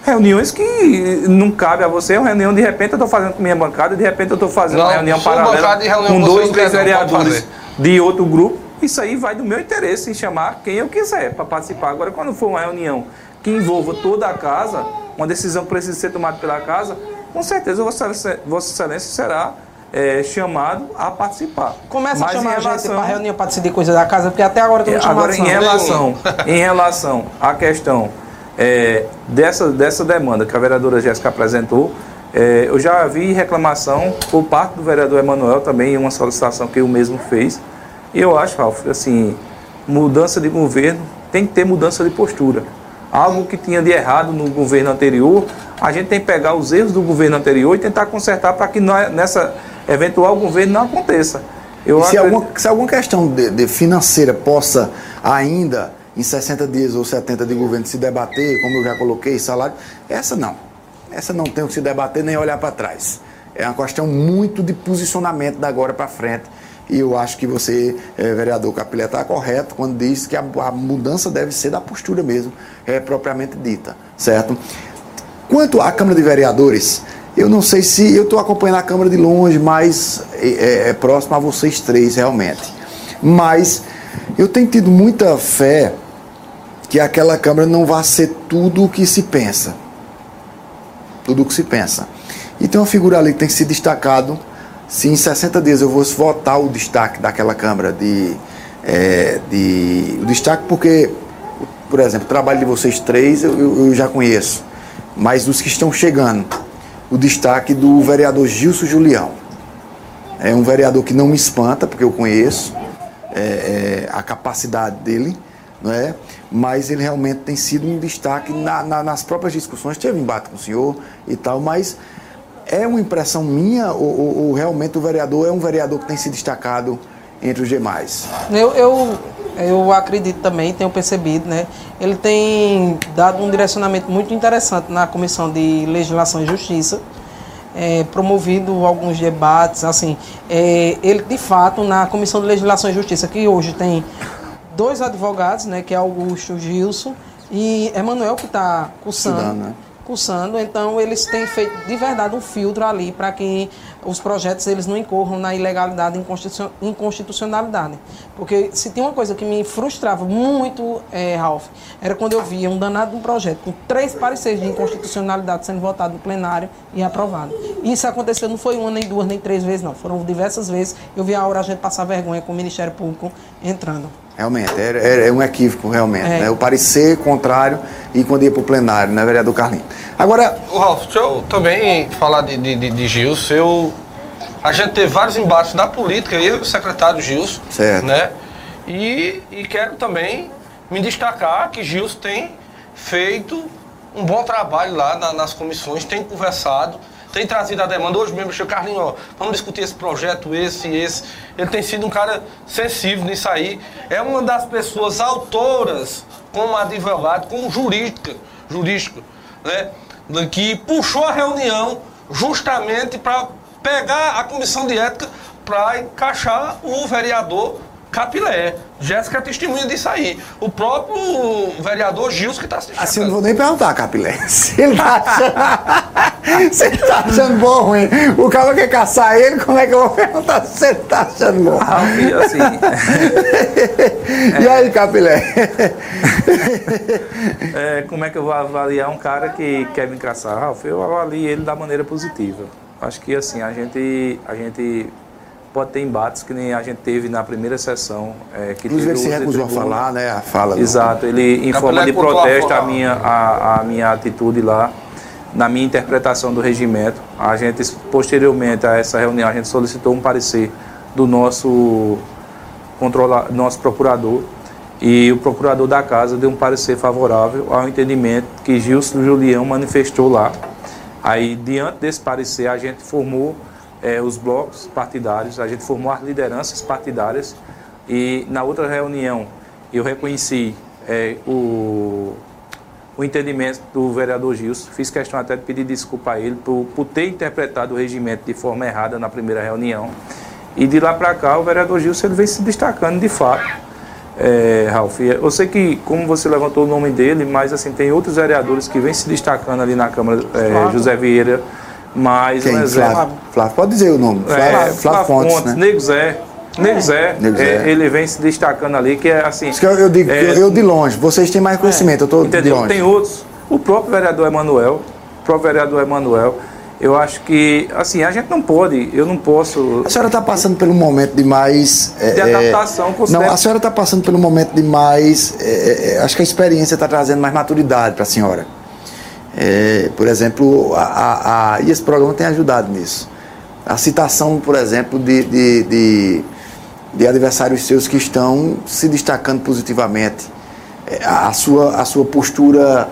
[SPEAKER 6] Reuniões que não cabe a você, é uma reunião de repente eu estou fazendo com minha bancada, de repente eu estou fazendo
[SPEAKER 7] Não,
[SPEAKER 6] uma reunião paralela
[SPEAKER 7] reunião
[SPEAKER 6] com dois, três vereadores de outro grupo. Isso aí vai do meu interesse em chamar quem eu quiser para participar. Agora, quando for uma reunião que envolva toda a casa, uma decisão que precisa ser tomada pela casa, com certeza Vossa Excelência, Vossa Excelência será é, chamado a participar.
[SPEAKER 5] Começa
[SPEAKER 6] Mas
[SPEAKER 5] a chamar
[SPEAKER 6] em
[SPEAKER 5] a gente
[SPEAKER 6] relação-
[SPEAKER 5] para reunião para decidir coisa da casa, porque até agora tu não chamou
[SPEAKER 6] Agora, em relação, em relação à questão é, dessa, dessa demanda que a vereadora Jéssica apresentou, é, eu já vi reclamação por parte do vereador Emanuel também, uma solicitação que o mesmo fez. E eu acho, Ralf, assim, mudança de governo tem que ter mudança de postura. Algo que tinha de errado no governo anterior, a gente tem que pegar os erros do governo anterior e tentar consertar para que nessa eventual governo não aconteça. Eu
[SPEAKER 4] E se,
[SPEAKER 6] acredito-
[SPEAKER 4] alguma, se alguma questão de, de financeira possa ainda, em 60 dias ou 70 de governo, se debater, como eu já coloquei, salário, essa não. Essa não tem o que se debater nem olhar para trás. É uma questão muito de posicionamento da agora para frente. E eu acho que você, eh, vereador Capilé, está correto quando diz que a, a mudança deve ser da postura mesmo, é propriamente dita, certo? Quanto à Câmara de Vereadores, eu não sei se eu estou acompanhando a Câmara de longe, mas é, é- é próximo a vocês três realmente. Mas eu tenho tido muita fé que aquela Câmara não vai ser tudo o que se pensa. Tudo o que se pensa. E tem uma figura ali que tem que ser destacado. Se em 60 dias eu fosse votar o destaque daquela Câmara de. é, de o destaque porque, por exemplo, o trabalho de vocês três eu, eu- já conheço. Mas dos que estão chegando, o destaque do vereador Gilson Julião. É um vereador que não me espanta, porque eu conheço. É, é, a capacidade dele, não é? mas ele realmente tem sido um destaque na, na, nas próprias discussões. Teve embate com o senhor e tal, mas é uma impressão minha ou, ou, ou realmente o vereador é um vereador que tem se destacado entre os demais?
[SPEAKER 5] Eu, eu, eu acredito também, tenho percebido, né? Ele tem dado um direcionamento muito interessante na Comissão de Legislação e Justiça, é, promovido alguns debates, assim, é, ele de fato na Comissão de Legislação e Justiça, que hoje tem dois advogados, né, que é Augusto Gilson e Emanuel, que está cursando. Estudando, né? cursando, então eles têm feito de verdade um filtro ali para que os projetos eles não incorram na ilegalidade e inconstitucionalidade. Porque se tem uma coisa que me frustrava muito, é, Ralph, era quando eu via um danado de um projeto com três pareceres de inconstitucionalidade sendo votado no plenário e aprovado. Isso aconteceu, não foi uma, nem duas, nem três vezes, não. Foram diversas vezes. Eu vi a hora a gente passar vergonha com o Ministério Público entrando.
[SPEAKER 4] Realmente, é, é, um equívoco, realmente. É. Né? O parecer contrário e quando ia para o plenário, né, vereador Carlinhos?
[SPEAKER 7] Agora. Ralf, deixa eu também falar de, de, de, de Gilson. Eu, a gente teve vários embates na política, eu e o secretário Gilson. Certo. Né? E, e quero também me destacar que Gilson tem feito um bom trabalho lá na, nas comissões, tem conversado tem trazido a demanda. Hoje mesmo, Chico Carlinhos, ó, vamos discutir esse projeto, esse e esse. Ele tem sido um cara sensível nisso aí. É uma das pessoas autoras, como advogado, como jurídica, jurídica, né? Que puxou a reunião justamente para pegar a comissão de ética para encaixar o vereador Capilé. Jéssica é testemunha disso aí. O próprio vereador Gilson que está assistindo.
[SPEAKER 4] Assim, eu não vou nem perguntar, Capilé. [laughs] Se ele tá achando, [laughs] se ele tá achando bom ou ruim. O cara quer caçar ele, como é que eu vou perguntar se ele tá achando bom? Ah, assim. [laughs] e aí, Capilé?
[SPEAKER 6] é, como é que eu vou avaliar um cara que quer me caçar? Ralf, eu avalio ele da maneira positiva. Acho que assim, a gente, a gente pode ter embates que nem a gente teve na primeira sessão. É, que
[SPEAKER 4] Inclusive ele se recusou a falar, né? A fala
[SPEAKER 6] Exato, ele em forma de protesto a, minha, a, a minha atitude lá, na minha interpretação do regimento. A gente, posteriormente a essa reunião, a gente solicitou um parecer do nosso, controla, nosso procurador e o procurador da casa deu um parecer favorável ao entendimento que Gilson Julião manifestou lá. Aí, diante desse parecer, a gente formou é, os blocos partidários, a gente formou as lideranças partidárias e na outra reunião eu reconheci é, o, o entendimento do vereador Gilson, fiz questão até de pedir desculpa a ele por, por ter interpretado o regimento de forma errada na primeira reunião. E de lá para cá o vereador Gilson ele vem se destacando de fato. É, Ralf, eu sei que, como você levantou o nome dele, mas assim, tem outros vereadores que vêm se destacando ali na Câmara, é, José Vieira, mas
[SPEAKER 4] Quem? um exemplo. Flávio, Flávio, pode dizer o nome.
[SPEAKER 6] Flávio, é, Flávio, Flávio Fontes, Fontes, né? Nego Zé. Nego Zé, é, ele vem se destacando ali, que é assim.
[SPEAKER 4] Isso que eu, eu digo, é, eu de longe, vocês têm mais conhecimento, eu estou de longe.
[SPEAKER 6] Tem outros. O próprio vereador Emanuel, o próprio vereador Emanuel, eu acho que, assim, a gente não pode, eu não posso.
[SPEAKER 4] A senhora está passando pelo momento de mais.
[SPEAKER 6] É, de adaptação,
[SPEAKER 4] com Não, a senhora está passando pelo momento de mais. É, é, acho que a experiência está trazendo mais maturidade para a senhora. É, por exemplo, a, a, a, e esse programa tem ajudado nisso. A citação, por exemplo, de, de, de, de adversários seus que estão se destacando positivamente. É, a, sua, a sua postura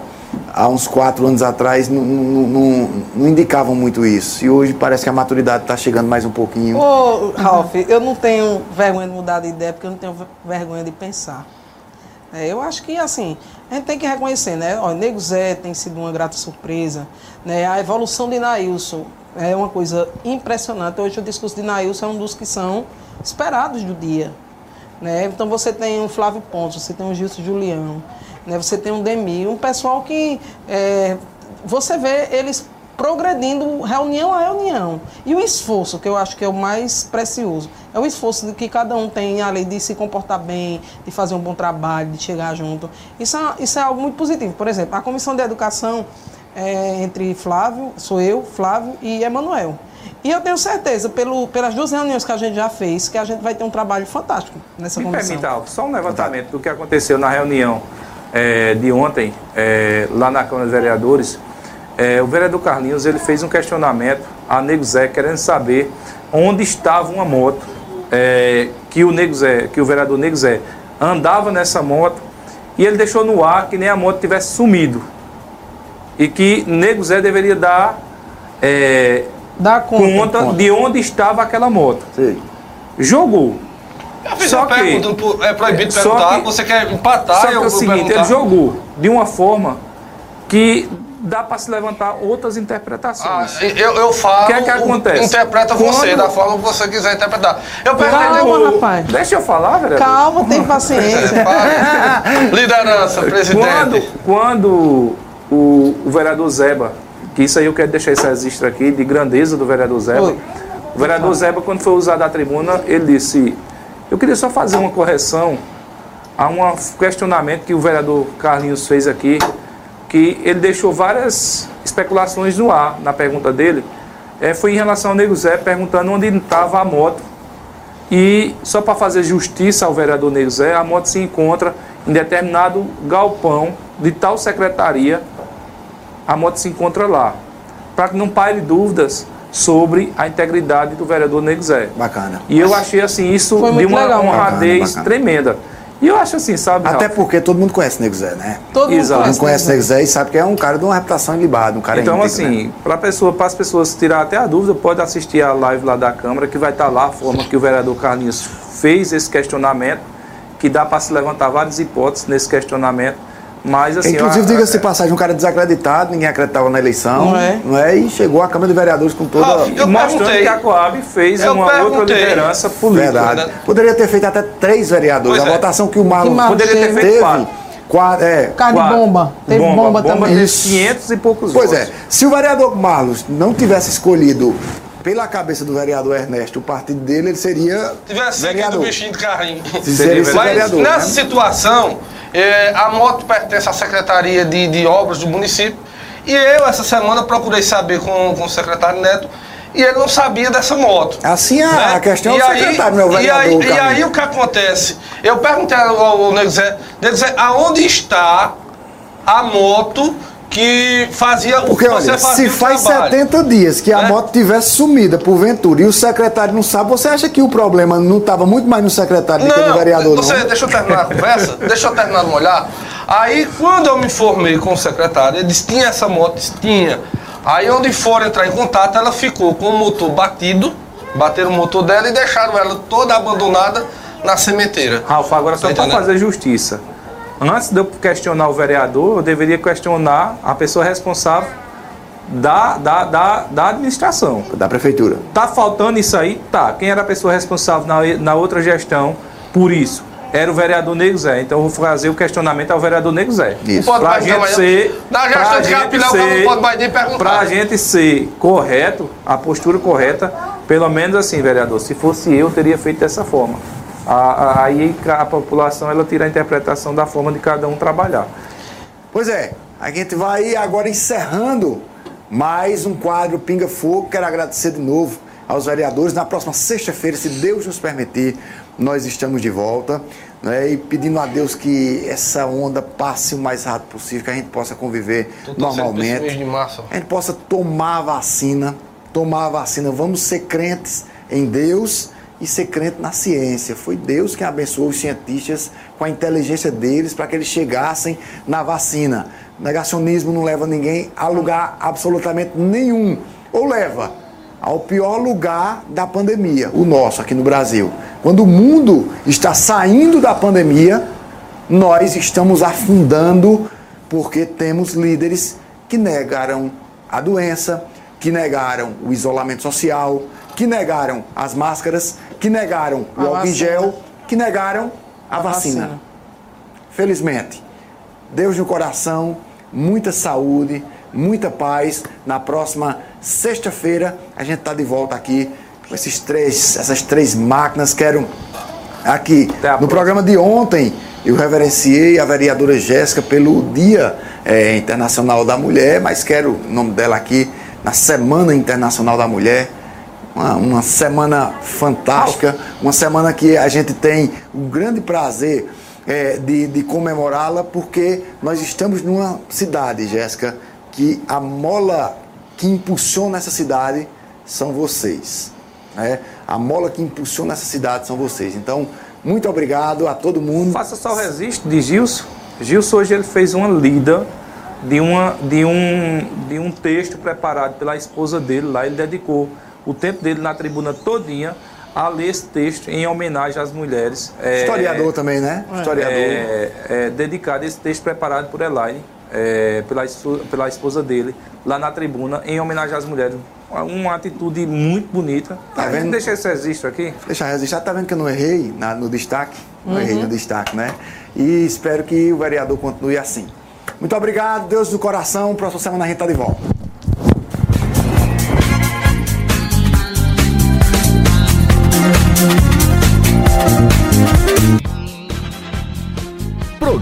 [SPEAKER 4] há uns quatro anos atrás não, não, não, indicavam muito isso. E hoje parece que a maturidade está chegando mais um pouquinho.
[SPEAKER 5] Ô, Ralf, eu não tenho vergonha de mudar de ideia, porque eu não tenho vergonha de pensar. É, eu acho que, assim, a gente tem que reconhecer, né? O Nego Zé tem sido uma grata surpresa. Né? A evolução de Nailson é uma coisa impressionante. Hoje o discurso de Nailson é um dos que são esperados do dia. Né? Então você tem o Flávio Pontes, você tem o Gilson Julião, né? você tem o Demi, um pessoal que é, você vê eles progredindo reunião a reunião. E o esforço, que eu acho que é o mais precioso, é o esforço que cada um tem ali de se comportar bem, de fazer um bom trabalho, de chegar junto. Isso é, isso é algo muito positivo. Por exemplo, a comissão de educação é entre Flávio, sou eu, Flávio e Emanuel. E eu tenho certeza, pelo, pelas duas reuniões que a gente já fez, que a gente vai ter um trabalho fantástico nessa
[SPEAKER 6] Me
[SPEAKER 5] comissão.
[SPEAKER 6] Permita, só um levantamento do que aconteceu na reunião é, de ontem, é, lá na Câmara dos Vereadores, é, o vereador Carlinhos ele fez um questionamento a Nego Zé querendo saber onde estava uma moto é, que o Nego Zé, que o vereador Nego Zé andava nessa moto e ele deixou no ar que nem a moto tivesse sumido. E que Nego Zé deveria dar é,
[SPEAKER 5] Dá conta,
[SPEAKER 6] conta, de onde estava aquela moto.
[SPEAKER 4] Sim.
[SPEAKER 6] Jogou.
[SPEAKER 7] Só que é proibido perguntar, que, você quer empatar.
[SPEAKER 6] Só que é o seguinte, perguntar. ele jogou de uma forma que dá para se levantar outras interpretações.
[SPEAKER 7] Ah, eu, eu falo.
[SPEAKER 6] O que é que acontece?
[SPEAKER 7] Interpreta Quando... você da forma que você quiser interpretar.
[SPEAKER 5] Eu Calma, rapaz.
[SPEAKER 6] Deixa eu falar, vereador.
[SPEAKER 5] Calma, tem paciência. [laughs]
[SPEAKER 7] Liderança, presidente.
[SPEAKER 6] Quando, quando o, o, vereador Zeba, que isso aí eu quero deixar esse registro aqui, de grandeza do vereador Zeba. Oi. O vereador Zeba, quando foi usado a tribuna, ele disse: Eu queria só fazer uma correção a um questionamento que o vereador Carlinhos fez aqui que ele deixou várias especulações no ar na pergunta dele. É, foi em relação ao Nego Zé, perguntando onde estava a moto. E só para fazer justiça ao vereador Nego Zé, a moto se encontra em determinado galpão de tal secretaria, a moto se encontra lá. Para que não paire dúvidas sobre a integridade do vereador Nego Zé.
[SPEAKER 4] Bacana.
[SPEAKER 6] E eu achei assim isso de uma legal, honradez bacana, bacana. tremenda. E eu acho assim, sabe?
[SPEAKER 4] Até porque todo mundo conhece o Nego Zé, né?
[SPEAKER 5] Todo mundo
[SPEAKER 4] Exato. conhece, conhece o Nego Zé e sabe que é um cara de uma reputação ilibada, um cara
[SPEAKER 6] Então,
[SPEAKER 4] íntegro,
[SPEAKER 6] assim,
[SPEAKER 4] né?
[SPEAKER 6] para pessoa, as pessoas tirar até a dúvida, pode assistir a live lá da Câmara, que vai estar tá lá a forma que o vereador Carlinhos fez esse questionamento, que dá para se levantar várias hipóteses nesse questionamento mas, assim,
[SPEAKER 4] Inclusive, diga-se de passagem, um cara desacreditado, ninguém acreditava na eleição. Não é? Não é? E chegou à Câmara de Vereadores com toda. Ah,
[SPEAKER 6] eu mostrando que a Coab fez eu uma perguntei. outra liderança política.
[SPEAKER 4] Verdade. Poderia ter feito até três vereadores. Pois a é. votação que o Marlon
[SPEAKER 6] poderia ter feito teve, quatro.
[SPEAKER 4] Quatro, é,
[SPEAKER 5] Carne
[SPEAKER 6] quatro.
[SPEAKER 5] bomba. Teve bomba, bomba, bomba também.
[SPEAKER 6] Isso. 500 e poucos
[SPEAKER 4] Pois votos. é. Se o vereador Marlos não tivesse escolhido pela cabeça do vereador Ernesto, o partido dele, ele seria.
[SPEAKER 7] Tivesse vereador. do bichinho de carrinho.
[SPEAKER 4] Seria, seria
[SPEAKER 7] Mas
[SPEAKER 4] vereador,
[SPEAKER 7] nessa
[SPEAKER 4] né?
[SPEAKER 7] situação, é, a moto pertence à Secretaria de, de Obras do município. E eu, essa semana, procurei saber com, com o secretário Neto e ele não sabia dessa moto.
[SPEAKER 4] Assim a, né? a questão é o secretário, meu vereador.
[SPEAKER 7] E aí, e aí o que acontece? Eu perguntei ao, ao Nego Zé, Nego Zé, aonde está a moto que fazia
[SPEAKER 4] Porque,
[SPEAKER 7] o que
[SPEAKER 4] olha, se faz
[SPEAKER 7] trabalho.
[SPEAKER 4] 70 dias que a
[SPEAKER 7] É.
[SPEAKER 4] moto tivesse sumida porventura e o secretário não sabe, você acha que o problema não estava muito mais no secretário do que no vereador,
[SPEAKER 7] você,
[SPEAKER 4] não?
[SPEAKER 7] deixa eu terminar a conversa, [laughs] deixa eu terminar de molhar. Aí, quando eu me informei com o secretário, ele disse, tinha essa moto? Disse, tinha. Aí, onde foram entrar em contato, ela ficou com o motor batido, bateram o motor dela e deixaram ela toda abandonada na sementeira.
[SPEAKER 6] Ralf, agora só
[SPEAKER 7] Tá
[SPEAKER 6] para fazer justiça. Antes de eu questionar o vereador, eu deveria questionar a pessoa responsável da, da, da, da administração.
[SPEAKER 4] Da prefeitura.
[SPEAKER 6] Tá faltando isso aí? Tá. Quem era a pessoa responsável na, na outra gestão por isso? Era o vereador Nego Zé. Então eu vou fazer o questionamento ao vereador Nego Zé.
[SPEAKER 4] Isso.
[SPEAKER 7] Pode
[SPEAKER 6] Pra
[SPEAKER 7] mais
[SPEAKER 6] gente
[SPEAKER 7] amanhã.
[SPEAKER 6] ser.
[SPEAKER 7] Na gestão de
[SPEAKER 6] gente
[SPEAKER 7] Capilé, o cara
[SPEAKER 6] ser-
[SPEAKER 7] não pode mais nem perguntar.
[SPEAKER 6] Pra gente ser correto, a postura correta, pelo menos assim, vereador, se fosse eu, eu teria feito dessa forma. A- a- Aí a população ela tira a interpretação da forma de cada um trabalhar.
[SPEAKER 4] Pois é, a gente vai agora encerrando mais um quadro Pinga Fogo. Quero agradecer de novo aos vereadores. Na próxima sexta-feira, se Deus nos permitir, nós estamos de volta. Né, e pedindo a Deus que essa onda passe o mais rápido possível, que a gente possa conviver
[SPEAKER 7] esse
[SPEAKER 4] normalmente.
[SPEAKER 7] de março.
[SPEAKER 4] A gente possa tomar a vacina, tomar a vacina. Vamos ser crentes em Deus e ser crente na ciência. Foi Deus quem abençoou os cientistas com a inteligência deles para que eles chegassem na vacina. Negacionismo não leva ninguém a lugar absolutamente nenhum. Ou leva ao pior lugar da pandemia, o nosso aqui no Brasil. Quando o mundo está saindo da pandemia, nós estamos afundando porque temos líderes que negaram a doença, que negaram o isolamento social, que negaram as máscaras, que negaram o
[SPEAKER 5] A
[SPEAKER 4] álcool em gel, que negaram a,
[SPEAKER 5] A
[SPEAKER 4] vacina.
[SPEAKER 5] vacina.
[SPEAKER 4] Felizmente, Deus no coração, muita saúde, muita paz. Na próxima sexta-feira a gente está de volta aqui com esses três, essas três máquinas. Quero aqui no
[SPEAKER 6] próxima.
[SPEAKER 4] programa de ontem eu reverenciei a vereadora Jéssica pelo Dia eh, Internacional da Mulher, mas quero o nome dela aqui na Semana Internacional da Mulher. Uma, uma semana fantástica, uma semana que a gente tem o grande prazer eh, de, de comemorá-la, porque nós estamos numa cidade, Jéssica, que a mola que impulsiona essa cidade são vocês. Né? A mola que impulsiona essa cidade são vocês. Então, muito obrigado a todo mundo.
[SPEAKER 6] Faça só o registro de Gilson. Gilson hoje ele fez uma lida de, uma, de, um, de um texto preparado pela esposa dele lá. Ele dedicou o tempo dele na tribuna todinha a ler esse texto em homenagem às mulheres.
[SPEAKER 4] É, Historiador também, né? Historiador.
[SPEAKER 6] É, é, dedicado esse texto preparado por Elaine, é, pela, pela esposa dele, lá na tribuna, em homenagem às mulheres. Uma atitude muito bonita. Tá vendo? Deixa esse registro aqui.
[SPEAKER 4] Deixa registrar. Tá vendo que eu não errei na, no destaque? Não uhum. errei no destaque, né? E espero que o vereador continue assim. Muito obrigado, Deus do coração. Próxima semana a gente tá de volta.